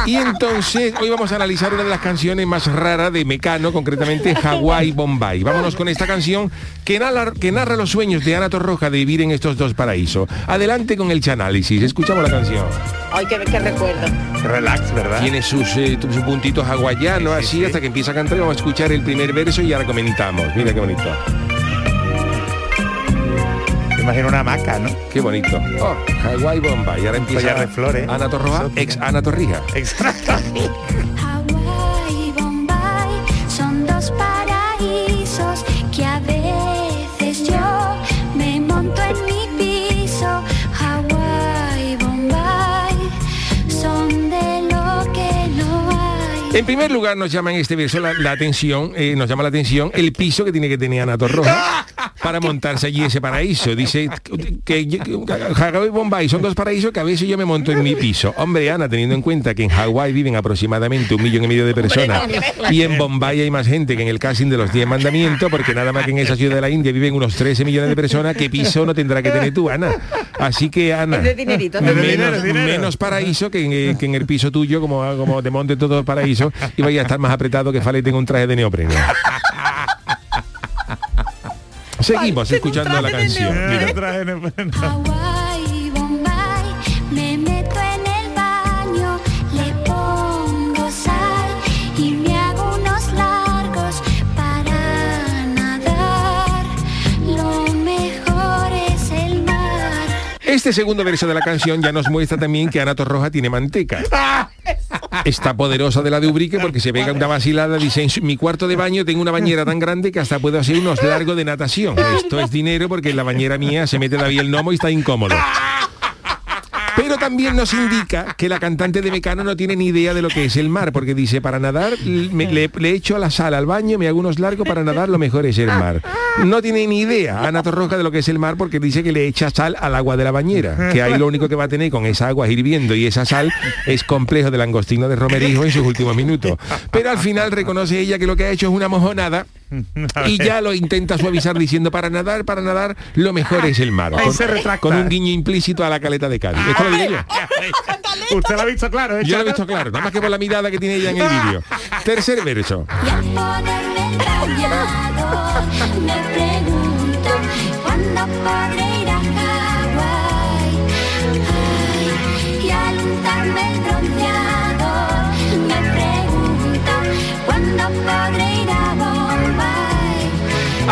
Y entonces hoy vamos a analizar una de las canciones más raras de Mecano, concretamente Hawái Bombay. Vámonos con esta canción que narra, que narra los sueños de Ana Torroja de vivir en estos dos paraísos. Adelante con el chanálisis. Escuchamos la canción. Ay, qué, qué recuerdo. Relax, ¿verdad? Tiene sus, eh, tus puntitos hawaianos Sí, sí, así sí. hasta que empieza a cantar vamos a escuchar el primer verso y ahora comentamos. Mira qué bonito. Imagino una hamaca, ¿no? Qué bonito. Oh, Hawái Bombay. Y ahora empieza Collar de flores. Ana Torroja, ex Ana Torrija. En primer lugar nos llama en este verso la, la atención, eh, nos llama la atención el piso que tiene que tener Ana Torroja para montarse allí ese paraíso. Dice que, que Hawái y Bombay son dos paraísos que a veces yo me monto en mi piso. Hombre, Ana, teniendo en cuenta que en Hawái viven aproximadamente un millón y medio de personas y en Bombay hay más gente que en el casting de los 10 mandamientos, porque nada más que en esa ciudad de la India viven unos 13 millones de personas, ¿qué piso no tendrá que tener tú, Ana? Así que Ana, Es de dinerito, es de menos, dinero, dinero. menos paraíso que en, eh, que en el piso tuyo, como, como te monte todo el paraíso, y vaya a estar más apretado que Fale tenga un traje de neopreno. Seguimos escuchando la canción. Este segundo verso de la canción ya nos muestra también que Ana Torroja tiene manteca. Está poderosa de la de Ubrique porque se pega una vacilada, dice, en mi cuarto de baño tengo una bañera tan grande que hasta puedo hacer unos largos de natación. Esto es dinero porque en la bañera mía se mete David el gnomo y está incómodo. También nos indica que la cantante de Mecano no tiene ni idea de lo que es el mar, porque dice, para nadar me- le, echo a la sal al baño, me hago unos largos para nadar, lo mejor es el mar. No tiene ni idea Ana Torroja de lo que es el mar porque dice que le echa sal al agua de la bañera, que ahí lo único que va a tener con esa agua hirviendo y esa sal es complejo del angostino de Romerijo en sus últimos minutos. Pero al final reconoce ella que lo que ha hecho es una mojonada y ya lo intenta suavizar diciendo para nadar, para nadar, lo mejor es el mar. Con, un guiño implícito a la caleta de Cádiz. Esto lo digo yo. Usted lo ha visto claro, ¿eh? Yo lo he visto claro, nada más que por la mirada que tiene ella en el vídeo. Tercer verso. Me pregunto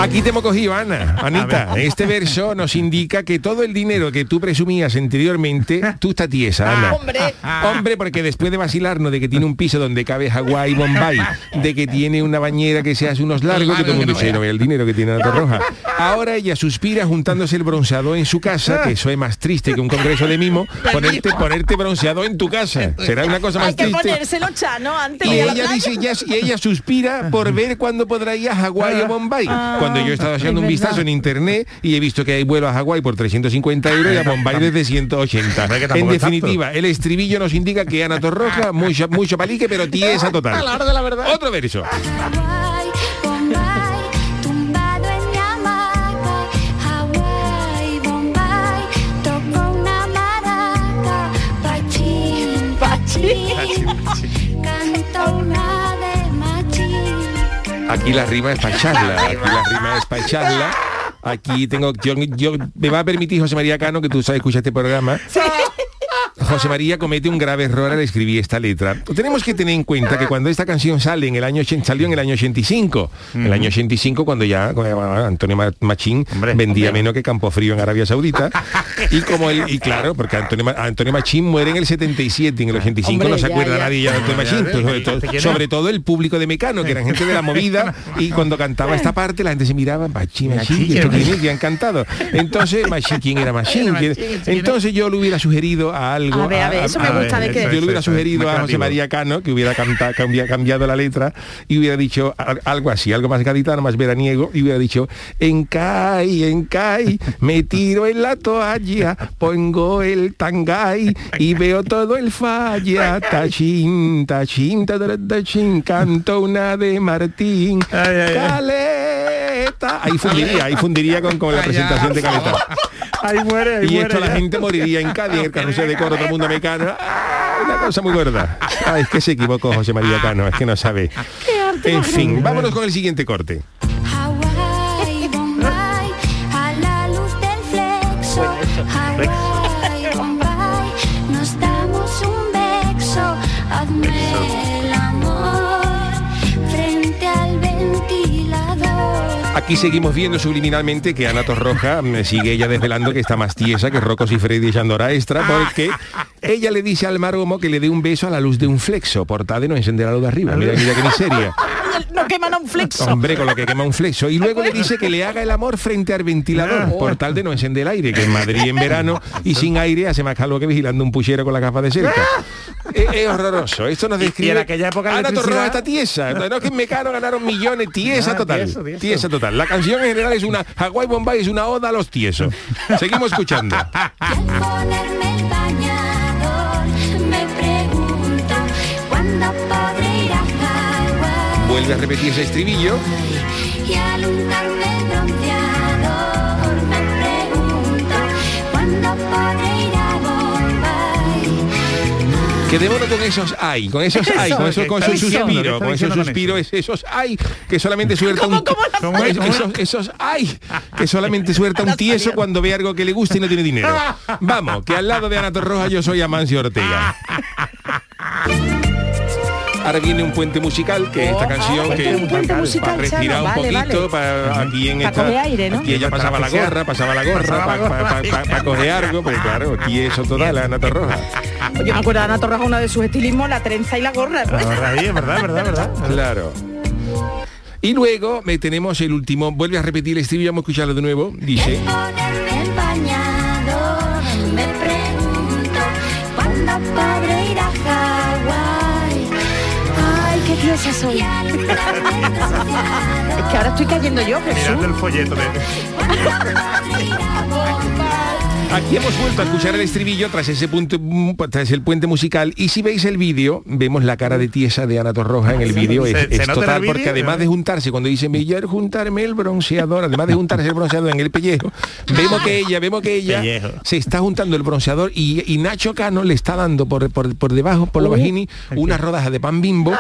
Aquí te hemos cogido, Ana. Anita, este verso nos indica que todo el dinero que tú presumías anteriormente, tú estás tiesa, Ana. Hombre. Hombre, porque después de vacilarnos de que tiene un piso donde cabe Hawái, Bombay, de que tiene una bañera que se hace unos largos, que todo el mundo dice, no ve el dinero que tiene Ana Roja. Ahora ella suspira juntándose el bronceado en su casa, que eso es más triste que un congreso de mimo, ponerte, ponerte bronceado en tu casa. Será una cosa más Hay que triste. ponérselo chano antes Y de la ella dice, ya- y ella suspira por ver cuándo podrá ir a Hawái o Bombay. Cuando yo he estado haciendo es un vistazo en internet y he visto que hay vuelos a Hawái por 350 euros y a Bombay desde 180. que tampoco En definitiva, el estribillo nos indica que Ana Torroja, mucho, mucho palique, pero tiesa total. A la hora de la verdad. Otro verso. Aquí la rima es para echarla, aquí la rima es para echarla. Aquí tengo, yo, yo- me va a permitir José María Cano, que tú sabes, escucha este programa. José María comete un grave error al escribir esta letra. Tenemos que tener en cuenta que cuando esta canción sale en el año 80, salió en el año 85, en el año 85 cuando ya Antonio Ma- Machín vendía menos que Campo Frío en Arabia Saudita y como él y claro, porque Antonio, Antonio Machín muere en el 77, en el 85 Hombre, no se ya, acuerda ya. nadie ya de Antonio Machín, pues, sobre, todo, el público de Mecano, que eran gente de la movida y cuando cantaba esta parte la gente se miraba, Machín, Machín, ¿y esto quién es? Que han cantado. Entonces, Machín, ¿quién era Machín? ¿Quién- Entonces yo le hubiera sugerido a algo. A ver, a ver, eso me gusta de que- Yo le hubiera Eso, sugerido a José creativo. María Cano que hubiera canta- cambia- cambiado la letra y hubiera dicho al- algo así, algo más gaditano, más veraniego, y hubiera dicho, en Cai, en Cai, me tiro en la toalla, pongo el tangay y veo todo el falla, tachín, tachín, tachín, canto una de Martín, Caleta. Ahí fundiría, ahí fundiría con, con la presentación de Caleta. Ahí muere, ahí Y muere. esto la gente moriría en Cádiz, en el carrusel de coro, todo el mundo mecano. Ah, Una cosa muy gorda. Ah, es que se equivocó José María Cano, es que no sabe. En fin, vámonos con el siguiente corte. Aquí seguimos viendo subliminalmente que Ana Torroja mm, sigue ella desvelando que está más tiesa que Rocos y Freddy echando hora extra porque ella le dice al maromo que le dé un beso a la luz de un flexo, por tal de no encender la luz de arriba. Mira, mira qué miseria. Queman a un flexo. Hombre, con lo que quema un flexo. Y luego le dice que le haga el amor frente al ventilador, por tal de no encender el aire, que en Madrid en verano y sin aire hace más calor que vigilando un puchero con la gafa de cerca. Es, es horroroso. Esto nos Y- y describe. en aquella época Ana Torroja está tiesa. No es que en Mecano ganaron millones. Tiesa Ah, total. tieso, tieso. Tiesa total. La canción en general es una. Hawái Bombay es una oda a los tiesos. Seguimos escuchando. vuelve a repetir ese estribillo. Y al con esos ay, con esos ay, con, esos, con con esos suspiros, esos, esos ay, que solamente suelta un... Esos, esos ay, que solamente suelta un tieso cuando ve algo que le gusta y no tiene dinero. Vamos, que al lado de Ana Torroja yo soy Amancio Ortega. Ahora viene un puente musical, que es esta Oh, canción ah, que un puente musical, para respirar un poquito, vale. para aquí en Pa' esta, coger aire, ¿no? aquí ella pasaba la gorra, pasaba la gorra, para gorra. coger algo, porque claro, aquí eso total, la Ana Torroja. Yo me acuerdo de Ana Torroja, uno de sus estilismos, la trenza y la gorra. La verdad, sí, es verdad, verdad, verdad. Claro. Y luego me tenemos el último, vuelve a repetir el estribillo, vamos a escucharlo de nuevo. Dice, Tiesa soy. Es que ahora estoy cayendo yo, Mirando Jesús. el folleto de... aquí hemos vuelto a escuchar el estribillo tras ese punto, tras el puente musical. Y si veis el vídeo, vemos la cara de tiesa de Ana Torroja en el vídeo. Es, ¿Se- se es nota en el total, porque además de juntarse, cuando dice quiero juntarme el bronceador, además de juntarse el bronceador en el pellejo, vemos que ella, vemos que ella Pellejo. se está juntando el bronceador y, y Nacho Cano le está dando por, por, por debajo, por lo bajini, una rodaja de pan bimbo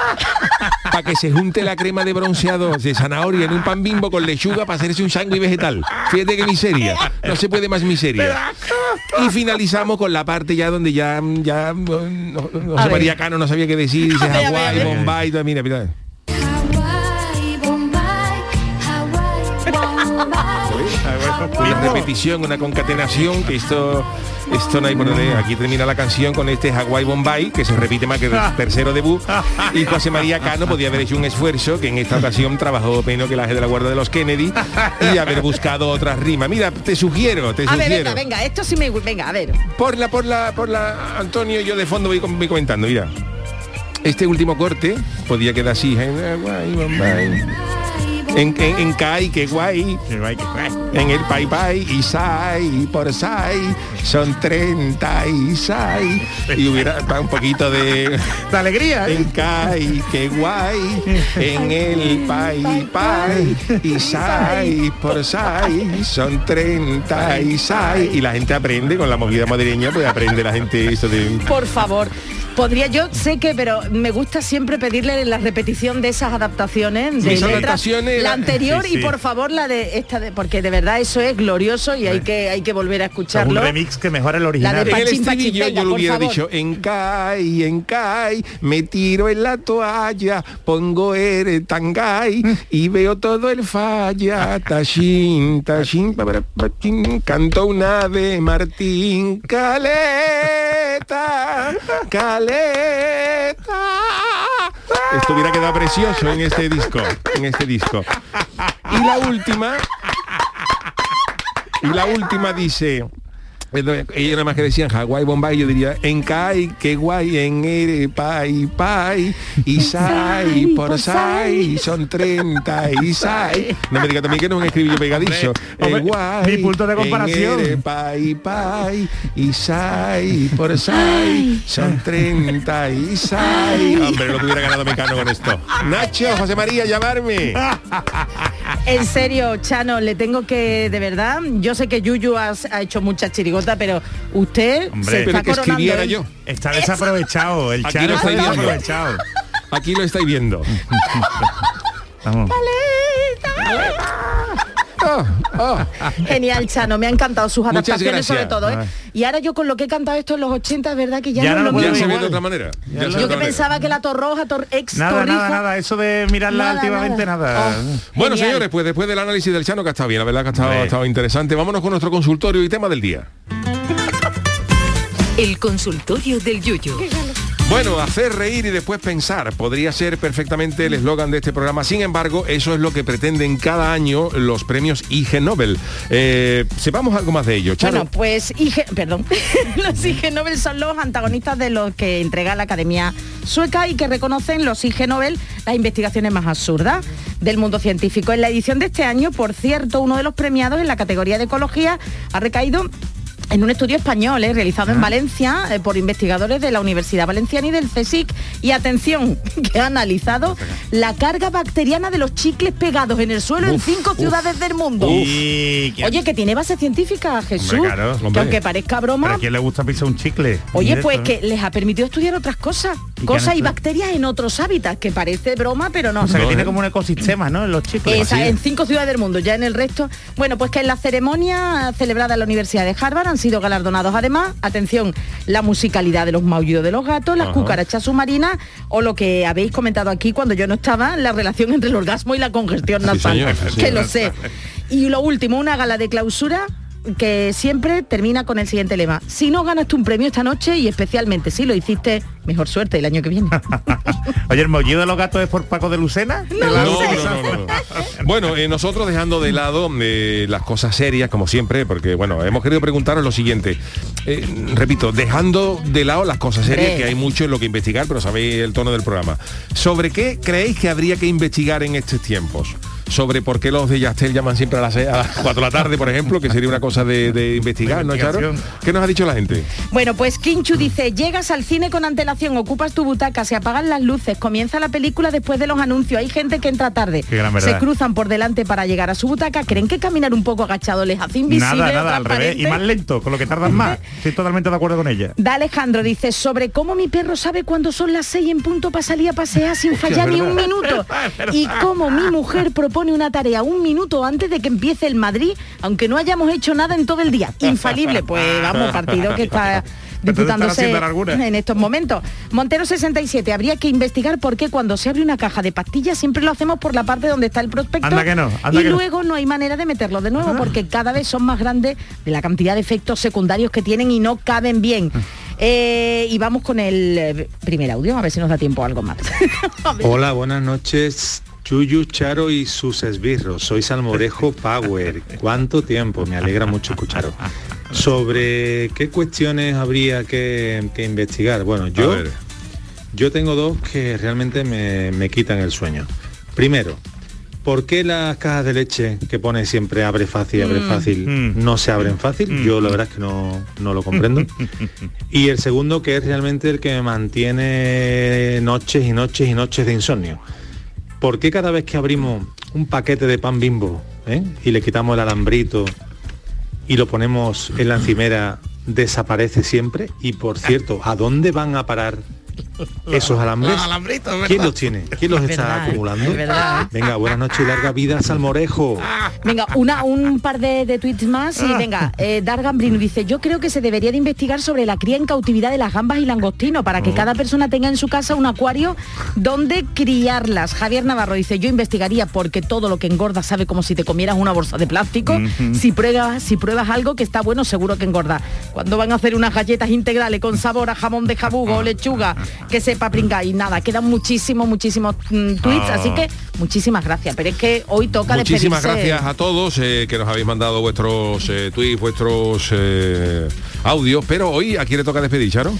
para que se junte la crema de bronceador de zanahoria en un pan bimbo con lechuga para hacerse un sándwich vegetal. Fíjate qué miseria. No se puede más miseria. Y finalizamos con la parte ya donde ya, ya no, no-. María Cano no sabía qué decir, dice Hawái. Bombay, mira, mira. Una repetición, una concatenación, que esto, esto no hay por donde. Aquí termina la canción con este Hawái Bombay, que se repite más que el tercero debut. Y José María Cano podía haber hecho un esfuerzo, que en esta ocasión trabajó menos que la de la Guardia de los Kennedy, y haber buscado otras rimas. Mira, te sugiero, te A ver, sugiero. venga, venga, esto sí me... Venga, a ver. Por la, por la, por la, Antonio, yo de fondo voy, com- voy comentando, mira. Este último corte podía quedar así, Hawái, Bombay. En, en, en Kai, que guay. En el Pai Pai y Sai, por Sai, son 30 y Sai. Y hubiera un poquito de... De alegría, ¿eh? En Kai, que guay. En el Pai Pai y Sai, por Sai, son 30 y Sai. Y la gente aprende con la movida madrileña, pues aprende la gente esto de... Por favor. Podría, yo sé que, pero me gusta siempre pedirle la repetición de esas adaptaciones de letras. adaptaciones, la anterior Sí, sí. y por favor la de esta, de, porque de verdad eso es glorioso y hay que hay que volver a Es un escucharlo. remix que mejora el original. La de el Pachín, Pachín, estribillo venga, yo lo hubiera favor. dicho en Kai, en Kai, me tiro en la toalla, pongo el tangay y veo todo el falla, pa, chin, canto una de Martín, caleta, caleta. Esto hubiera quedado precioso en este disco, en este disco. Y la última, y la última dice, ellos nada más que decían Hawái, Bombay, yo diría en Kai, que guay, en Ere, Pai, Pai, y Sai, por Sai, son 30 y Sai. No me diga también que no es un escribillo pegadizo. Hombre, Eh, guay, mi punto de comparación. En Ere, Pai, Pai, y Sai, por Sai, son 30 y Sai. Hombre, lo que hubiera ganado Mecano con esto. Nacho, José María, llamarme. En serio, Chano, le tengo que, de verdad, yo sé que Yuyu has- ha hecho mucha pero usted Hombre, se está pero que coronando. escribiera yo. Está desaprovechado. El Aquí Chano lo está estoy viendo. desaprovechado. Aquí lo estáis viendo. Vamos. Ah, ah. Genial, Chano, me ha encantado sus adaptaciones sobre todo. ¿eh? Ay. Y ahora yo con lo que he cantado esto en los 80, es verdad que ya, Ya no, lo puedo se ve de otra manera. Ya Yo que manera. pensaba que la torroja, tor ex Nada, torrija- nada, nada. Eso de mirarla Nada, activamente, nada. nada. Oh. Bueno, Genial. señores, pues después del análisis del Chano, que ha estado bien, la verdad que ha estado, Hombre. ha estado interesante. Vámonos con nuestro consultorio y tema del día. El consultorio del Yuyu. Bueno, hacer reír y después pensar podría ser perfectamente el eslogan de este programa. Sin embargo, eso es lo que pretenden cada año los premios IG Nobel. Eh, sepamos algo más de ello. Charo. Bueno, pues IG, perdón, los IG Nobel son los antagonistas de los que entrega la Academia Sueca y que reconocen los IG Nobel las investigaciones más absurdas del mundo científico. En la edición de este año, por cierto, uno de los premiados en la categoría de ecología ha recaído en un estudio español eh, realizado en Valencia eh, por investigadores de la Universidad Valenciana y del CSIC. Y atención, que ha analizado la carga bacteriana de los chicles pegados en el suelo en Uf, cinco uf. ciudades del mundo. Y que- Oye, que tiene base científica, Jesús. Hombre, claro, que hombre. aunque parezca ¿Pero broma, a quién le gusta pisar un chicle? Oye, pues que les ha permitido estudiar otras cosas, cosas y bacterias en otros hábitats, que parece broma, pero no. O sea, que tiene como un ecosistema, ¿no? En los chicles. Esa, en cinco ciudades del mundo, ya en el resto. Bueno, pues que en la ceremonia celebrada en la Universidad de Harvard han sido galardonados. Además, atención, la musicalidad de los maullidos de los gatos, las Ajá. cucarachas submarinas o lo que habéis comentado aquí cuando yo no estaba, la relación entre el orgasmo y la congestión nasal, sí, que lo sé. Y lo último, una gala de clausura que siempre termina con el siguiente lema. Si no ganas tú un premio esta noche y especialmente si lo hiciste, mejor suerte el año que viene. Oye, ¿el mollido de los gatos es por Paco de Lucena? No, no, no, no. Bueno, eh, nosotros dejando de lado eh, las cosas serias, como siempre, porque bueno, hemos querido preguntaros lo siguiente. Eh, repito, dejando de lado las cosas serias, que hay mucho en lo que investigar, pero sabéis el tono del programa. ¿Sobre qué creéis que habría que investigar en estos tiempos? Sobre por qué los de Yastel llaman siempre a las, seis- a las 4 de la tarde, por ejemplo, que sería una cosa de, de investigar, ¿no, Charo? ¿Qué nos ha dicho la gente? Bueno, pues Kinchu dice, llegas al cine con antelación, ocupas tu butaca, se apagan las luces, comienza la película después de los anuncios, hay gente que entra tarde, Qué gran se cruzan por delante para llegar a su butaca, creen que caminar un poco agachado les hace invisible Nada, nada, al revés. Y más lento, con lo que tardan más. Estoy totalmente de acuerdo con ella. Da Alejandro dice sobre cómo mi perro sabe cuándo son las seis en punto para salir a pasear sin fallar ni un minuto. Y cómo mi mujer propone una tarea un minuto antes de que empiece el Madrid, aunque no hayamos hecho nada en todo el día. Infalible, pues vamos, partido que está disputándose en estos momentos. Montero 67, habría que investigar por qué cuando se abre una caja de pastillas siempre lo hacemos por la parte donde está el prospecto Anda que no, anda y que luego no hay manera de meterlo de nuevo porque cada vez son más grandes de la cantidad de efectos secundarios que tienen y no caben bien. Eh, y vamos con el eh, primer audio, a ver si nos da tiempo a algo más. Hola, buenas noches. Chuyu, Charo y sus esbirros. Soy Salmorejo Power. ¿Cuánto tiempo? Me alegra mucho escucharos. Sobre qué cuestiones habría que, que investigar. Bueno, yo, yo tengo dos que realmente me, me quitan el sueño. Primero, ¿por qué las cajas de leche que pone siempre abre fácil, abre Mm. fácil, no se abren fácil? Yo la verdad es que no, no lo comprendo. Y el segundo que es realmente el que me mantiene noches y noches y noches de insomnio. ¿Por qué cada vez que abrimos un paquete de pan bimbo eh, y le quitamos el alambrito y lo ponemos en la encimera desaparece siempre? Y por cierto, ¿a dónde van a parar esos alambres? Los alambritos, ¿verdad? ¿Quién los tiene? ¿Quién los Es está verdad, acumulando? Es verdad. Venga, buenas noches y larga vida, Salmorejo. Venga, una, un par de, de tweets más y venga, eh, Dar Gambrino dice, yo creo que se debería de investigar sobre la cría en cautividad de las gambas y langostinos para que cada persona tenga en su casa un acuario donde criarlas. Javier Navarro dice, yo investigaría porque todo lo que engorda sabe como si te comieras una bolsa de plástico. Si pruebas, si pruebas algo que está bueno, seguro que engorda. Cuando van a hacer unas galletas integrales con sabor a jamón de jabugo o lechuga, que sepa pringar y nada, quedan muchísimos, muchísimos mm, tweets, Ah. así que muchísimas gracias. Pero es que hoy toca Muchísimas despedirse. gracias a todos eh, que nos habéis mandado vuestros eh, tweets, vuestros eh, audios, pero hoy a quién le toca despedir, Charo.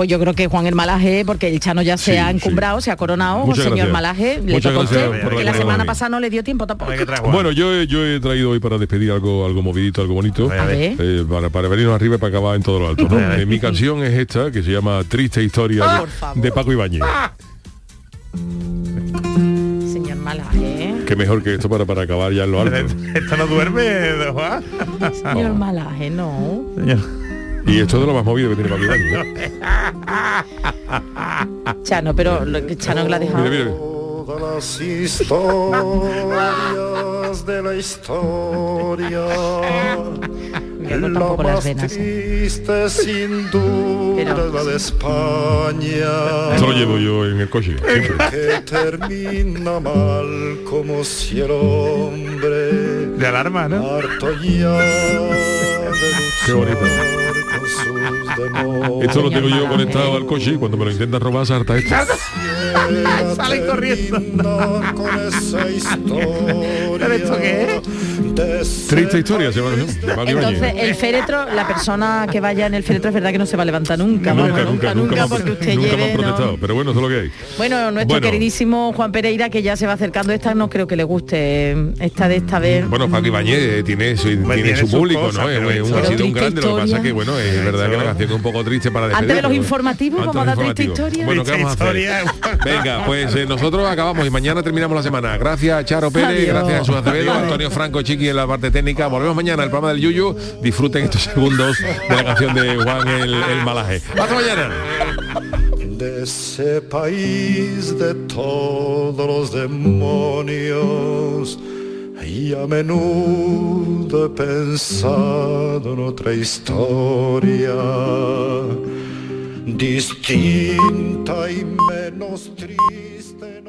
Pues yo creo que Juan el Malaje, porque el Chano ya se Sí, ha sí. encumbrado, se ha coronado, Muchas señor gracias. Malaje, le gracias usted, por la que semana pasada no le dio tiempo tampoco. Bueno, yo, he- yo he traído hoy para despedir algo, algo movidito, algo bonito, A ver. eh, para, para venirnos arriba y para acabar en todo lo alto. Eh, mi canción es esta, que se llama Triste Historia Ah, de- Paco Ibáñez. Señor Malaje. Qué mejor que esto para, para acabar ya en lo alto. ¿Esto no duerme, Juan? Señor Malaje, no. Y esto es de lo más movido que tiene Paco Ibáñez. ¿eh? Chano, pero lo que Chano que la ha dejado. Mira, mira. Todas las historias de la historia. Las venas. ¿eh? Triste sin duda la de España. Esto lo llevo yo en el coche. siempre. Que termina mal como si el hombre De alarma, ¿no? harto ya de Qué bonito. Con sus demonios. Esto lo tengo yo conectado al coche y cuando me lo intentan robar salta esto. Salen corriendo con esa historia. ¿Pero esto qué Triste historia, se Paco Ibáñez. Entonces, el féretro, la persona que vaya en el féretro es verdad que no se va a levantar nunca. vamos, Nunca, nunca, nunca, han- porque usted nunca lleve, han ¿no? protestado, pero bueno, eso es lo que hay. Bueno, nuestro Bueno. queridísimo Juan Pereira, que ya se va acercando, esta no creo que le guste, esta de esta vez. Bueno, Paco Ibáñez eh, tiene su, tiene tiene su público, cosas, ¿no? Es un- ha sido un grande, lo que pasa historia. que, bueno, es verdad que la canción es un poco triste para despedir. Antes de los informativos, vamos a dar triste historia. Bueno, ¿qué vamos a hacer? Venga, pues eh, nosotros acabamos y mañana terminamos la semana. Gracias Charo Pérez, Adiós. gracias Jesús Acevedo, Adiós. Antonio Franco Chiqui la parte técnica. Volvemos mañana el programa del Yuyu. Disfruten estos segundos de la canción de Juan el, el Malaje. Hasta mañana. de ese país de todos los demonios y a menudo he pensado en otra historia distinta y menos triste